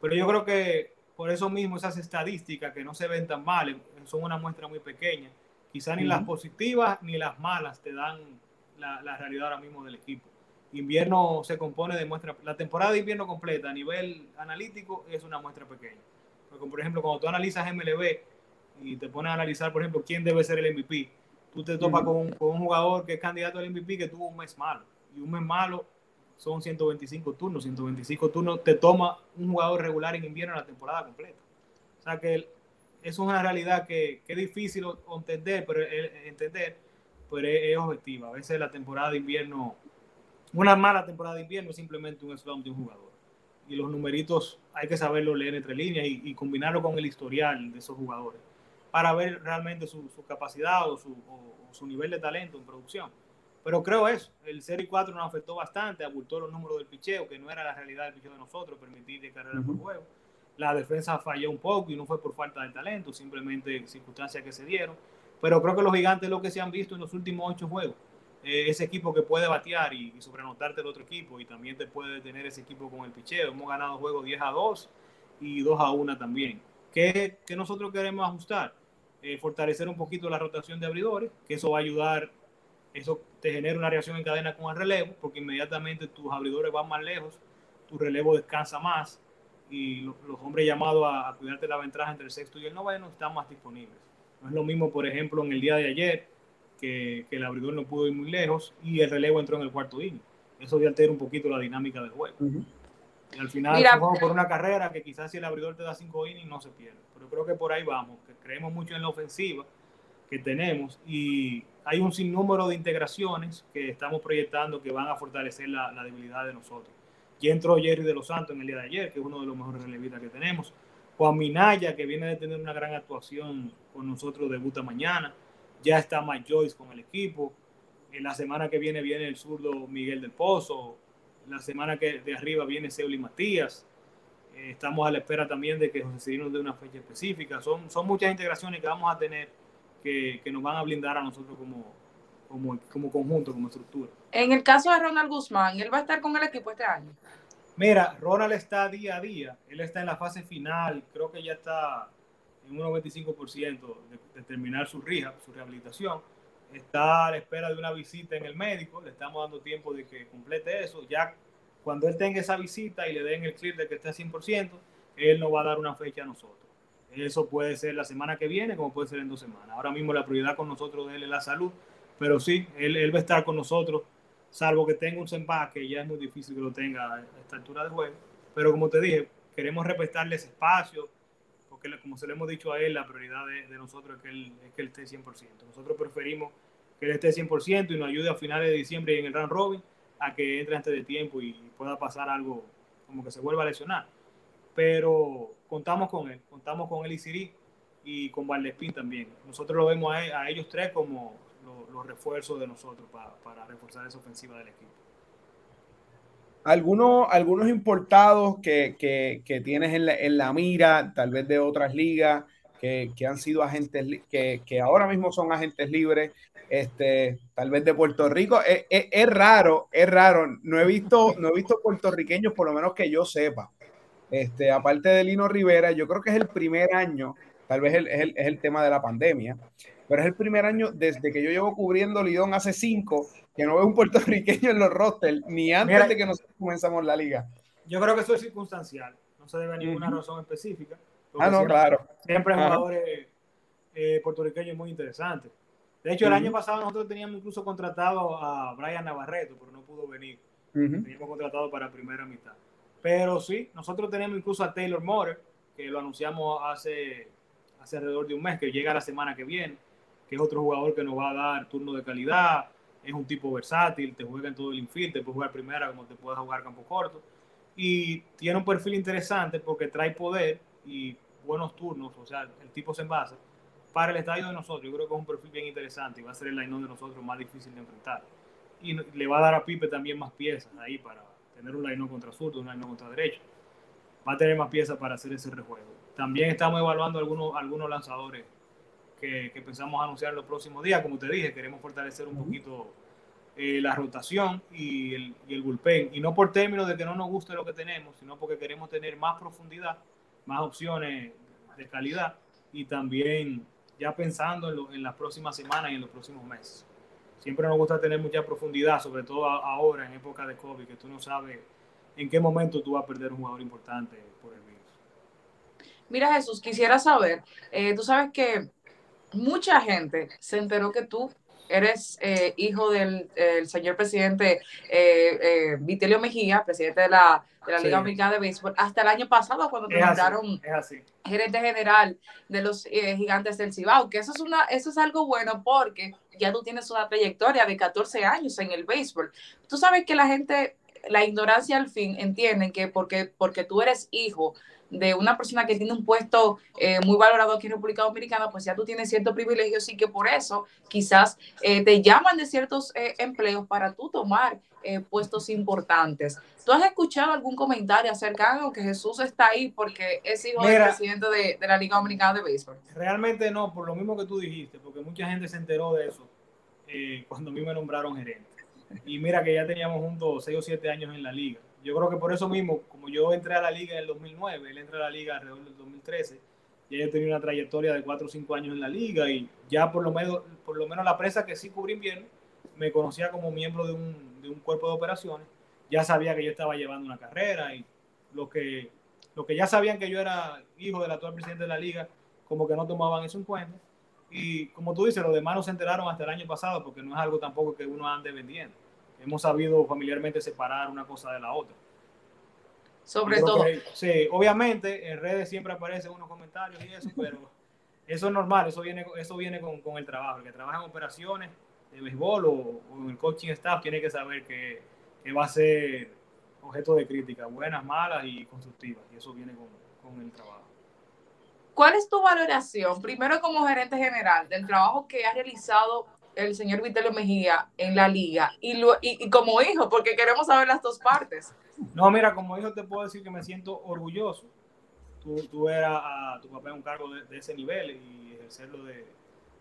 Pero yo creo que por eso mismo esas estadísticas que no se ven tan mal, son una muestra muy pequeña. Quizá ni las positivas ni las malas te dan la, la, realidad ahora mismo del equipo. Invierno se compone de muestra, la temporada de invierno completa a nivel analítico es una muestra pequeña. Porque, por ejemplo, cuando tú analizas MLB y te pones a analizar, por ejemplo, quién debe ser el MVP, tú te topas con, con un jugador que es candidato al MVP que tuvo un mes malo. Y un mes malo son 125 turnos. 125 turnos te toma un jugador regular en invierno la temporada completa. O sea que es una realidad que, que es difícil entender, pero, entender, pero es, objetiva. A veces la temporada de invierno, una mala temporada de invierno es simplemente un slump de un jugador. Y los numeritos hay que saberlo leer entre líneas y, combinarlo con el historial de esos jugadores para ver realmente su, capacidad o su, o su nivel de talento en producción. Pero creo eso, el Serie 4 nos afectó bastante, abultó los números del picheo, que no era la realidad del picheo de nosotros, permitir de carrera por juego. La defensa falló un poco y no fue por falta de talento, simplemente circunstancias que se dieron. Pero creo que los gigantes lo que se han visto en los últimos ocho juegos. Eh, ese equipo que puede batear y, sobrenotarte el otro equipo y también te puede detener ese equipo con el picheo. Hemos ganado juegos 10 a 2 y 2 a 1 también. ¿Qué, nosotros queremos ajustar? Eh, fortalecer un poquito la rotación de abridores, que eso va a ayudar eso te genera una reacción en cadena con el relevo, porque inmediatamente tus abridores van más lejos, tu relevo descansa más y los, hombres llamados a, cuidarte la ventaja entre el sexto y el noveno están más disponibles. No es lo mismo, por ejemplo, en el día de ayer, que, el abridor no pudo ir muy lejos y el relevo entró en el cuarto inning. Eso ya altera un poquito la dinámica del juego. Y al final, vamos por una carrera que quizás si el abridor te da cinco innings no se pierde. Pero creo que por ahí vamos, que creemos mucho en la ofensiva que tenemos y hay un sinnúmero de integraciones que estamos proyectando que van a fortalecer la, debilidad de nosotros. Ya entró Jerry de los Santos en el día de ayer, que es uno de los mejores relevistas que tenemos. Juan Minaya, que viene de tener una gran actuación con nosotros, debuta mañana. Ya está Mike Joyce con el equipo. En la semana que viene viene el zurdo Miguel del Pozo. La semana que de arriba viene Seuli Matías. Eh, estamos a la espera también de que José Cirino dé una fecha específica. Son, son muchas integraciones que vamos a tener que, nos van a blindar a nosotros como, como, como, conjunto, como estructura. En el caso de Ronald Guzmán, ¿él va a estar con el equipo este año? Mira, Ronald está día a día, él está en la fase final, creo que ya está en un 95% de, de terminar su rehab, su rehabilitación. Está a la espera de una visita en el médico, le estamos dando tiempo de que complete eso. Ya cuando él tenga esa visita y le den el clear de que esté 100%, él nos va a dar una fecha a nosotros. Eso puede ser la semana que viene, como puede ser en dos semanas. Ahora mismo la prioridad con nosotros de él es la salud, pero sí, él, él va a estar con nosotros, salvo que tenga un sempa que ya es muy difícil que lo tenga a esta altura de juego. Pero como te dije, queremos respetarle ese espacio, porque como se le hemos dicho a él, la prioridad de, nosotros es que, él, es que él esté 100%. Nosotros preferimos que él esté 100% y nos ayude a finales de diciembre en el round robin a que entre antes de tiempo y pueda pasar algo como que se vuelva a lesionar. Pero contamos con él, contamos con él y y con Valdespín también. Nosotros lo vemos a, ellos tres como los, refuerzos de nosotros para, reforzar esa ofensiva del equipo. Algunos, algunos importados que, que, tienes en la, mira, tal vez de otras ligas, que, han sido agentes, que, ahora mismo son agentes libres, este, tal vez de Puerto Rico. Es, es, raro, es raro. No he visto, no he visto puertorriqueños, por lo menos que yo sepa. Este, aparte de Lino Rivera, yo creo que es el primer año, tal vez es el, tema de la pandemia, pero es el primer año desde que yo llevo cubriendo Lidón hace cinco, que no veo un puertorriqueño en los rosters, ni antes de que nosotros comenzamos la liga. Yo creo que eso es circunstancial, no se debe a ninguna razón específica. Ah, no, claro. Siempre hay jugadores eh, puertorriqueños muy interesantes. De hecho, el año pasado nosotros teníamos incluso contratado a Brian Navarreto, pero no pudo venir. Teníamos contratado para primera mitad. Pero sí, nosotros tenemos incluso a Taylor Moore, que lo anunciamos hace, hace alrededor de un mes, que llega la semana que viene, que es otro jugador que nos va a dar turno de calidad, es un tipo versátil, te juega en todo el infield, te puede jugar primera como te puede jugar campo corto. y tiene un perfil interesante porque trae poder y buenos turnos, o sea, el tipo se envasa para el estadio de nosotros. Yo creo que es un perfil bien interesante y va a ser el line de nosotros más difícil de enfrentar. Y le va a dar a Pipe también más piezas ahí para tener un line contra zurdo, un line contra derecho. Va a tener más piezas para hacer ese rejuego. También estamos evaluando algunos, algunos lanzadores que, que pensamos anunciar en los próximos días. Como te dije, queremos fortalecer un poquito eh, la rotación y el, y el bullpen. Y no por términos de que no nos guste lo que tenemos, sino porque queremos tener más profundidad, más opciones de calidad y también ya pensando en, las próximas semanas y en los próximos meses. Siempre nos gusta tener mucha profundidad, sobre todo ahora en época de COVID, que tú no sabes en qué momento tú vas a perder un jugador importante por el virus. Mira Jesús, quisiera saber, eh, tú sabes que mucha gente se enteró que tú eres eh, hijo del señor presidente eh, eh, Vitelio Mejía, presidente de la, de la Liga Americana de Béisbol, hasta el año pasado cuando te nombraron gerente general de los gigantes del Cibao, que eso es, una, eso es algo bueno porque ya tú tienes una trayectoria de 14 años en el béisbol. Tú sabes que la gente, la ignorancia al fin, entienden que porque, porque tú eres hijo de una persona que tiene un puesto eh, muy valorado aquí en República Dominicana, pues ya tú tienes ciertos privilegios y que por eso quizás eh, te llaman de ciertos eh, empleos para tú tomar puestos importantes. ¿Tú has escuchado algún comentario acerca de que Jesús está ahí porque es hijo del presidente de, de, la Liga Dominicana de Béisbol? Realmente no, por lo mismo que tú dijiste, porque mucha gente se enteró de eso cuando a mí me nombraron gerente. Y mira que ya teníamos juntos 6 o 7 años en la liga yo creo que por eso mismo, como yo entré a la liga en el 2009, él entró a la liga alrededor del 2013, ya yo tenía una trayectoria de 4 o 5 años en la liga y ya por lo menos, por lo menos la presa que sí cubrí invierno me conocía como miembro de un, de un cuerpo de operaciones, ya sabía que yo estaba llevando una carrera y lo que, lo que ya sabían que yo era hijo del actual presidente de la liga, como que no tomaban eso en cuenta. Y como tú dices, los demás no se enteraron hasta el año pasado porque no es algo tampoco que uno ande vendiendo hemos sabido familiarmente separar una cosa de la otra. Sobre todo. sí, obviamente en redes siempre aparecen unos comentarios y eso, pero eso es normal, eso viene, eso viene con, con el trabajo. El que trabaja en operaciones de béisbol o, en el coaching staff tiene que saber que, que, va a ser objeto de crítica, buenas, malas y constructivas, y eso viene con, con el trabajo. ¿Cuál es tu valoración, primero como gerente general, del trabajo que has realizado el señor Vitelio Mejía en la liga y, lo, y, como hijo, porque queremos saber las dos partes. No, mira, como hijo te puedo decir que me siento orgulloso. Tú, tú eras a tu papá en un cargo de, ese nivel y ejercerlo de,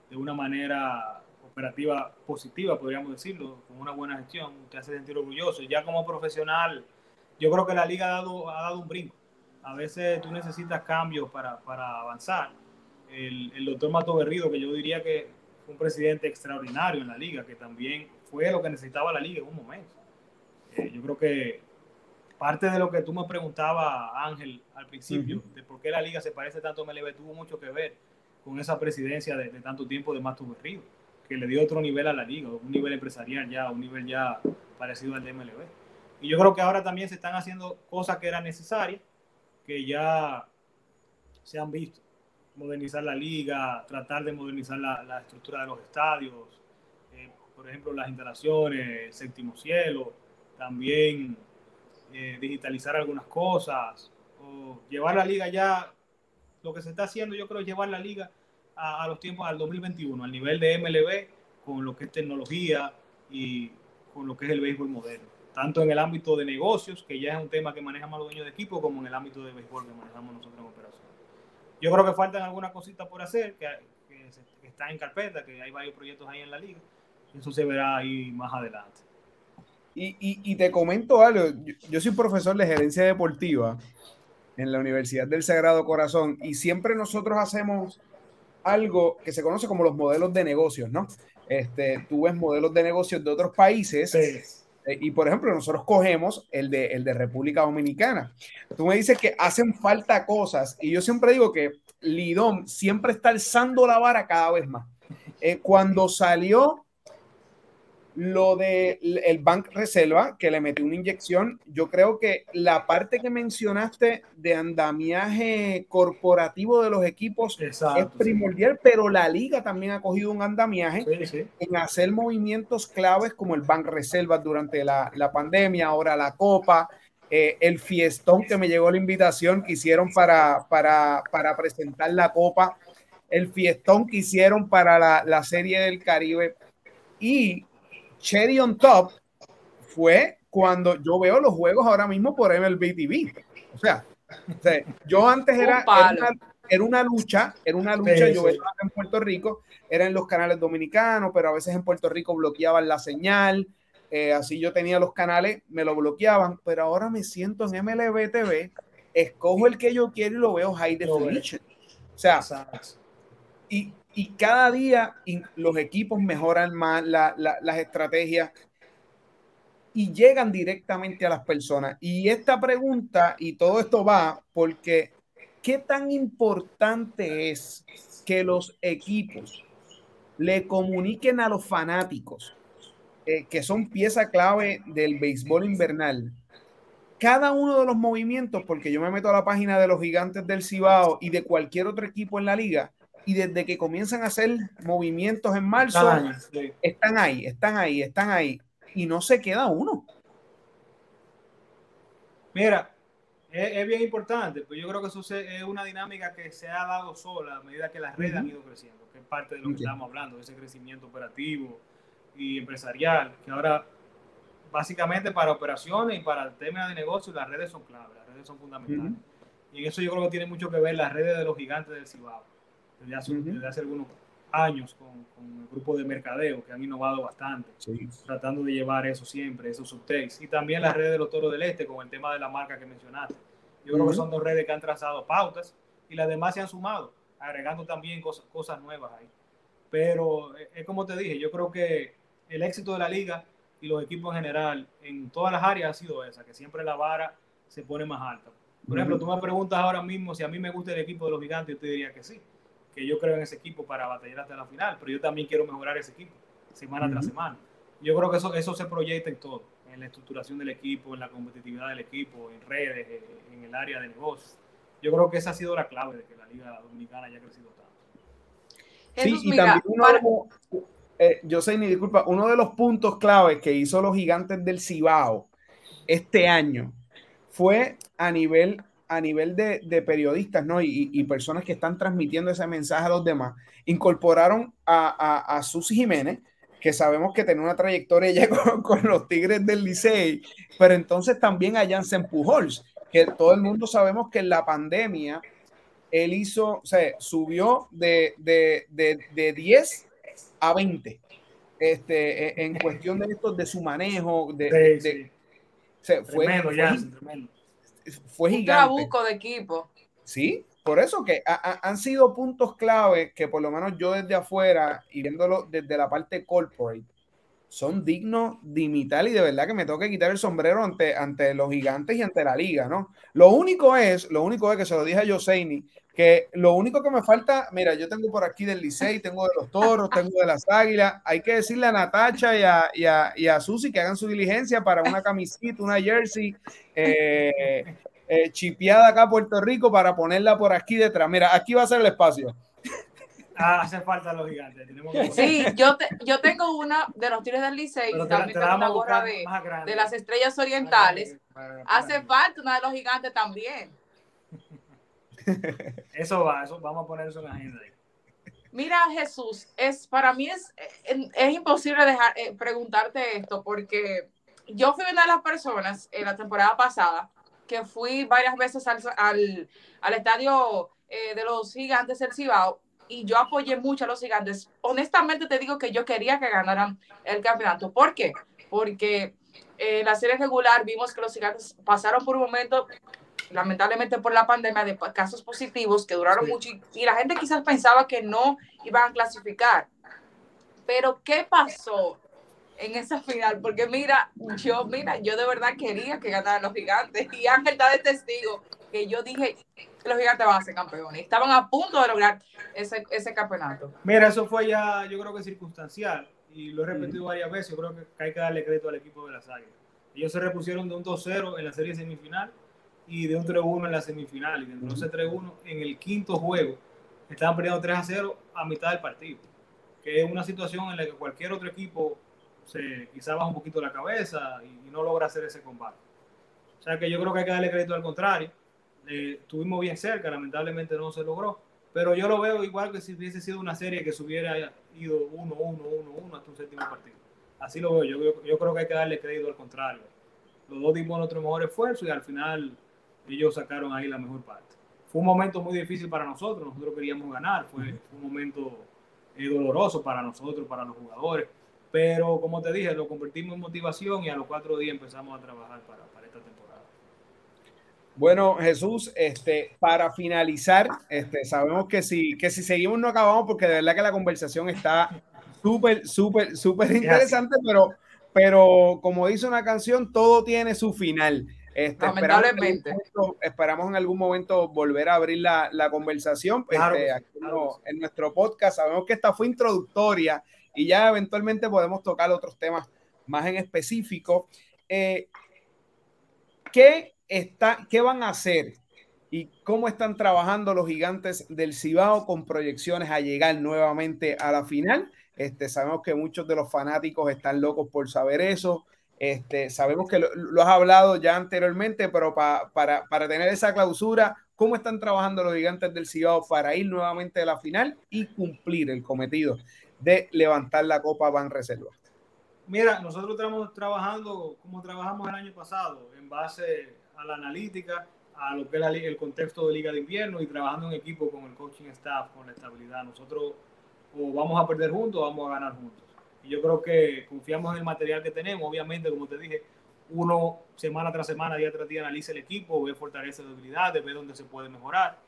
de, una manera operativa positiva, podríamos decirlo, con una buena gestión, te hace sentir orgulloso. Ya como profesional, yo creo que la liga ha dado, ha dado un brinco. A veces tú necesitas cambios para, para avanzar. El, el doctor Mato Berrido, que yo diría que un presidente extraordinario en la liga, que también fue lo que necesitaba la liga en un momento. Eh, yo creo que parte de lo que tú me preguntabas, Ángel, al principio, de por qué la liga se parece tanto a MLB, tuvo mucho que ver con esa presidencia de, tanto tiempo de Mato Berrío, que le dio otro nivel a la liga, un nivel empresarial ya, un nivel ya parecido al de MLB. Y yo creo que ahora también se están haciendo cosas que eran necesarias, que ya se han visto. Modernizar la liga, tratar de modernizar la, estructura de los estadios, eh, por ejemplo, las instalaciones, séptimo cielo, también eh, digitalizar algunas cosas, o llevar la liga ya, lo que se está haciendo yo creo llevar la liga a, los tiempos al 2021, al nivel de MLB, con lo que es tecnología y con lo que es el béisbol moderno, tanto en el ámbito de negocios, que ya es un tema que manejamos los dueños de equipo, como en el ámbito de béisbol que manejamos nosotros en operación. Yo creo que faltan algunas cositas por hacer, que, que, están en carpeta, que hay varios proyectos ahí en la liga. Eso se verá ahí más adelante. Y, y, te comento algo, yo, soy profesor de gerencia deportiva en la Universidad del Sagrado Corazón y siempre nosotros hacemos algo que se conoce como los modelos de negocios, ¿no? Este, tú ves modelos de negocios de otros países eh, y, por ejemplo, nosotros cogemos el de, el de República Dominicana. Tú me dices que hacen falta cosas y yo siempre digo que Lidón siempre está alzando la vara cada vez más. Eh, cuando salió lo de el Bank Reserva, que le metió una inyección, yo creo que la parte que mencionaste de andamiaje corporativo de los equipos es primordial, pero la liga también ha cogido un andamiaje en hacer movimientos claves como el Bank Reserva durante la, la pandemia, ahora la Copa, eh, el fiestón que me llegó la invitación que hicieron para, para, para presentar la copa, el fiestón que hicieron para la, la serie del Caribe. Y Cherry on Top fue cuando yo veo los juegos ahora mismo por MLB TV. O sea, yo antes era, era una, lucha, era una lucha, yo veía en Puerto Rico, era en los canales dominicanos, pero a veces en Puerto Rico bloqueaban la señal, eh, así yo tenía los canales, me lo bloqueaban, pero ahora me siento en MLB TV, escojo el que yo quiero y lo veo high definition. O sea, y, y, cada día los equipos mejoran más las estrategias y llegan directamente a las personas. Y esta pregunta y todo esto va porque ¿qué tan importante es que los equipos le comuniquen a los fanáticos eh, que son pieza clave del béisbol invernal. Cada uno de los movimientos, porque yo me meto a la página de los gigantes del Cibao y de cualquier otro equipo en la liga, y desde que comienzan a hacer movimientos en marzo, están ahí, están ahí, están ahí, y no se queda uno. Mira, es, bien importante, pues yo creo que eso es una dinámica que se ha dado sola a medida que las redes han ido creciendo, que es parte de lo que estamos hablando, de ese crecimiento operativo, y empresarial, que ahora básicamente para operaciones y para el tema de negocio las redes son clave, las redes son fundamentales. Y en eso yo creo que tiene mucho que ver las redes de los gigantes del Cibao, desde hace, algunos años con, con, el grupo de mercadeo que han innovado bastante, tratando de llevar eso siempre, esos subtakes. Y también las redes de los toros del este con el tema de la marca que mencionaste. Yo creo que son dos redes que han trazado pautas y las demás se han sumado, agregando también cosas, cosas nuevas ahí. Pero eh, es como te dije, yo creo que el éxito de la liga y los equipos en general en todas las áreas ha sido esa, que siempre la vara se pone más alta. Por ejemplo, tú me preguntas ahora mismo si a mí me gusta el equipo de los gigantes, yo te diría que sí, que yo creo en ese equipo para batallar hasta la final, pero yo también quiero mejorar ese equipo semana tras semana. Yo creo que eso, eso se proyecta en todo, en la estructuración del equipo, en la competitividad del equipo, en redes, en el área de negocios. Yo creo que esa ha sido la clave de que la Liga Dominicana haya crecido tanto. Sí, y también uno, eh, yo sé, ni disculpa, uno de los puntos claves que hizo los gigantes del Cibao este año fue a nivel, a nivel de, de periodistas ¿no? Y, y, personas que están transmitiendo ese mensaje a los demás. Incorporaron a, a, a Susi Jiménez, que sabemos que tiene una trayectoria ya con, con, los Tigres del Licey, pero entonces también a Jansen Pujols, que todo el mundo sabemos que en la pandemia él hizo, o sea, subió de, de, de, de 10 a 20 este, e, en cuestión de esto, de su manejo, de, fue, fue, gigante. Un de equipo. Sí, por eso que han sido puntos clave que por lo menos yo desde afuera y viéndolo desde la parte corporate, son dignos de imitar y de verdad que me toca quitar el sombrero ante, ante los gigantes y ante la liga, ¿no? Lo único es, lo único es que se lo dije a Joseini, que lo único que me falta, mira, yo tengo por aquí del Licey, tengo de los toros, tengo de las águilas, hay que decirle a Natacha y a, y a, y a Susi que hagan su diligencia para una camisita, una jersey eh, eh, chipeada acá a Puerto Rico para ponerla por aquí detrás. Mira, aquí va a ser el espacio. Ah, hace falta los gigantes. sí, yo, yo tengo una de los Tigres del Licey, también tengo una gorra de, de, las estrellas orientales. hace falta una de los gigantes también. Eso va, eso vamos a poner eso en la agenda. Mira, Jesús, es para mí es, es imposible dejar eh, preguntarte esto porque yo fui una de las personas en la temporada pasada que fui varias veces al, al, estadio eh, de los gigantes del Cibao y yo apoyé mucho a los gigantes. Honestamente te digo que yo quería que ganaran el campeonato. ¿Por qué? Porque en la serie regular vimos que los gigantes pasaron por un momento lamentablemente por la pandemia, de casos positivos que duraron mucho y, la gente quizás pensaba que no iban a clasificar. Pero, ¿qué pasó en esa final? Porque mira, yo, mira, yo de verdad quería que ganaran los gigantes y Ángel está de testigo que yo dije que los gigantes van a ser campeones. Estaban a punto de lograr ese, ese campeonato. Mira, eso fue ya, yo creo que circunstancial y lo he repetido varias veces. Yo creo que hay que darle crédito al equipo de las Águilas. Ellos se repusieron de un 2-0 en la serie semifinal y de un 3-1 en la semifinal. Y de ese 3-1 en el quinto juego estaban perdiendo 3-0 a mitad del partido. Que es una situación en la que cualquier otro equipo se quizá baja un poquito la cabeza y, no logra hacer ese combate. O sea que yo creo que hay que darle crédito al contrario. Eh, estuvimos bien cerca, lamentablemente no se logró. Pero yo lo veo igual que si hubiese sido una serie que se hubiera ido 1-1, 1-1 hasta un séptimo partido. Así lo veo. Yo, yo, creo que hay que darle crédito al contrario. Los dos dimos nuestro mejor esfuerzo y al final ellos sacaron ahí la mejor parte. Fue un momento muy difícil para nosotros. Nosotros queríamos ganar. Fue, un momento eh, doloroso para nosotros, para los jugadores. Pero como te dije, lo convertimos en motivación y a los cuatro días empezamos a trabajar para, para esta temporada. Bueno, Jesús, este, para finalizar, este, sabemos que si, que si seguimos no acabamos porque de verdad que la conversación está súper, súper, súper interesante, pero, pero como dice una canción, todo tiene su final. Este, Lamentablemente. Esperamos en, algún momento volver a abrir la, la conversación este, en nuestro podcast. Sabemos que esta fue introductoria y ya eventualmente podemos tocar otros temas más en específico. Eh, ¿qué, está, ¿Qué van a hacer y cómo están trabajando los gigantes del Cibao con proyecciones a llegar nuevamente a la final? Este, sabemos que muchos de los fanáticos están locos por saber eso. Este, sabemos que lo, has hablado ya anteriormente, pero para, tener esa clausura, ¿cómo están trabajando los gigantes del Cibao para ir nuevamente a la final y cumplir el cometido de levantar la Copa Ban Reserva? Mira, nosotros estamos trabajando como trabajamos el año pasado, en base a la analítica, a lo que es el contexto de Liga de Invierno y trabajando en equipo con el coaching staff, con la estabilidad. Nosotros o vamos a perder juntos o vamos a ganar juntos. Y yo creo que confiamos en el material que tenemos. Obviamente, como te dije, uno semana tras semana, día tras día analiza el equipo, ve fortalezas y debilidades, ve dónde se puede mejorar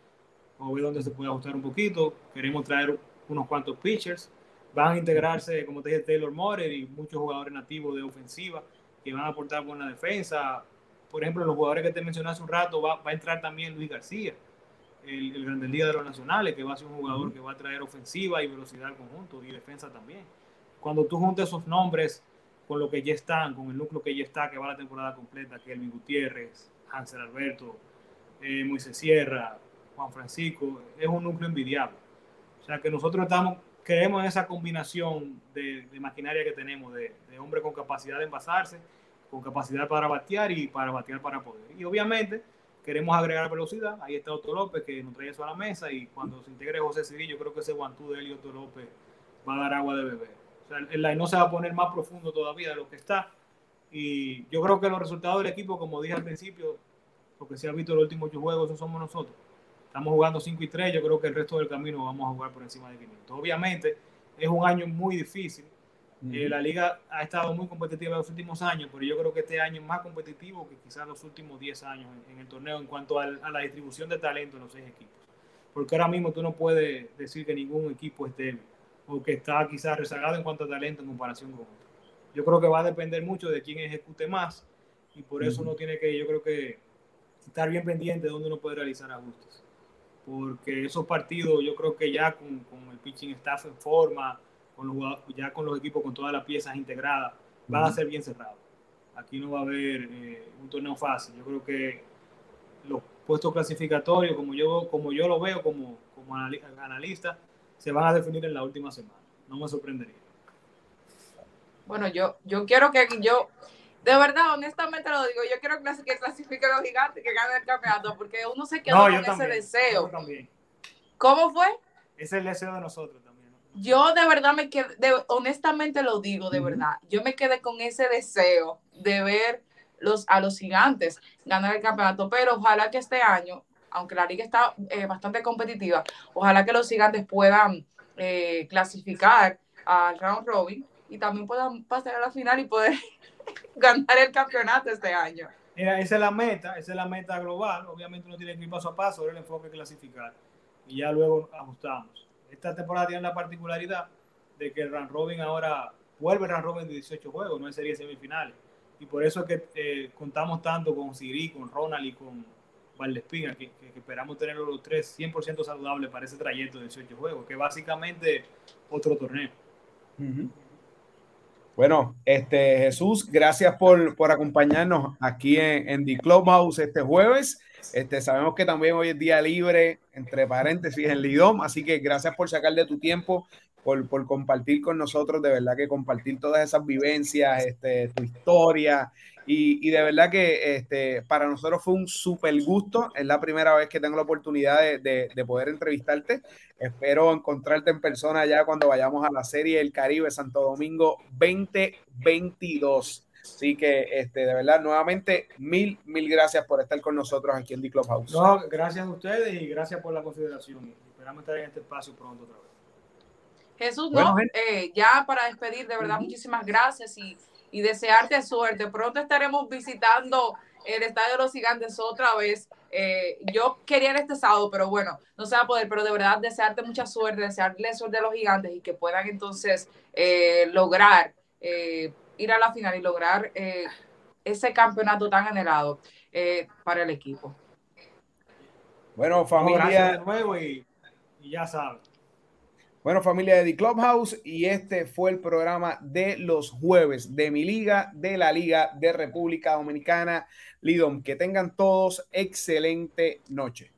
o ve dónde se puede ajustar un poquito. Queremos traer unos cuantos pitchers. Van a integrarse, como te dije, Taylor Moore y muchos jugadores nativos de ofensiva que van a aportar buena defensa. Por ejemplo, los jugadores que te mencioné hace un rato, va, va a entrar también Luis García, el, el Grande Liga de los Nacionales, que va a ser un jugador que va a traer ofensiva y velocidad al conjunto y defensa también cuando tú juntes esos nombres con lo que ya están, con el núcleo que ya está, que va la temporada completa, que Elvin Gutiérrez, Hansel Alberto, eh, Moisés Sierra, Juan Francisco, es un núcleo envidiable. O sea que nosotros estamos, creemos en esa combinación de, maquinaria que tenemos, de, de hombre con capacidad de envasarse, con capacidad para batear y para batear para poder. Y obviamente queremos agregar velocidad. Ahí está Otto López que nos trae eso a la mesa y cuando se integre José Cedillo, creo que ese guantú de él y Otto López va a dar agua de beber el line no se va a poner más profundo todavía de lo que está. Y yo creo que los resultados del equipo, como dije al principio, porque se ha visto los últimos ocho juegos, eso somos nosotros. Estamos jugando 5 y 3, yo creo que el resto del camino vamos a jugar por encima de 500. Obviamente es un año muy difícil. Eh, la liga ha estado muy competitiva en los últimos años, pero yo creo que este año es más competitivo que quizás los últimos 10 años en, el torneo en cuanto a, a, la distribución de talento en los seis equipos. Porque ahora mismo tú no puedes decir que ningún equipo es débil o que está quizás rezagado en cuanto a talento en comparación con otros. Yo creo que va a depender mucho de quién ejecute más y por eso uno tiene que, yo creo que, estar bien pendiente de dónde uno puede realizar ajustes. Porque esos partidos, yo creo que ya con, con el pitching staff en forma, con los, ya con los equipos con todas las piezas integradas, van a ser bien cerrados. Aquí no va a haber eh, un torneo fácil. Yo creo que los puestos clasificatorios, como yo, como yo lo veo como, como analista, se van a definir en la última semana. No me sorprendería. Bueno, yo, yo quiero que yo, de verdad, honestamente lo digo, yo quiero que clasifique los gigantes, que ganen el campeonato, porque uno se quedó con ese deseo. también. ¿Cómo fue? Es el deseo de nosotros también. Yo de verdad me quedé, honestamente lo digo, de verdad, yo me quedé con ese deseo de ver los, a los gigantes ganar el campeonato, pero ojalá que este año aunque la liga está eh, bastante competitiva, ojalá que los gigantes puedan eh, clasificar al round robin y también puedan pasar a la final y poder ganar el campeonato este año. Mira, esa es la meta, esa es la meta global. Obviamente uno tiene que ir paso a paso, el enfoque de clasificar y ya luego ajustamos. Esta temporada tiene la particularidad de que el round robin ahora vuelve el robin de 18 juegos, no es serie semifinales. Y por eso es que eh, contamos tanto con Siri, con Ronald y con Valdespina, que, que, esperamos tener los tres 100% saludables para ese trayecto de 18 juegos, que básicamente otro torneo. Bueno, este Jesús, gracias por, por acompañarnos aquí en, en The Clubhouse este jueves. Este, sabemos que también hoy es día libre, entre paréntesis, en Lidom, así que gracias por sacar de tu tiempo, por, compartir con nosotros, de verdad que compartir todas esas vivencias, este, tu historia, y, de verdad que este, para nosotros fue un súper gusto, es la primera vez que tengo la oportunidad de, de, de, poder entrevistarte, espero encontrarte en persona ya cuando vayamos a la serie El Caribe Santo Domingo 2022. Así que, este, de verdad, nuevamente, mil, mil gracias por estar con nosotros aquí en The Clubhouse. No, gracias a ustedes y gracias por la consideración. Esperamos estar en este espacio pronto otra vez. Jesús, bueno, no, eh, ya para despedir, de verdad, uh -huh. muchísimas gracias y, y, desearte suerte. Pronto estaremos visitando el Estadio de los Gigantes otra vez. Eh, yo quería ir este sábado, pero bueno, no se va a poder, pero de verdad desearte mucha suerte, desearle suerte a los Gigantes y que puedan entonces eh, lograr ir a la final y lograr eh, ese campeonato tan anhelado eh, para el equipo. Bueno, familia. de nuevo y, y ya saben. Bueno, familia de The Clubhouse, y este fue el programa de los jueves de mi liga, de la Liga de República Dominicana, Lidom. Que tengan todos excelente noche.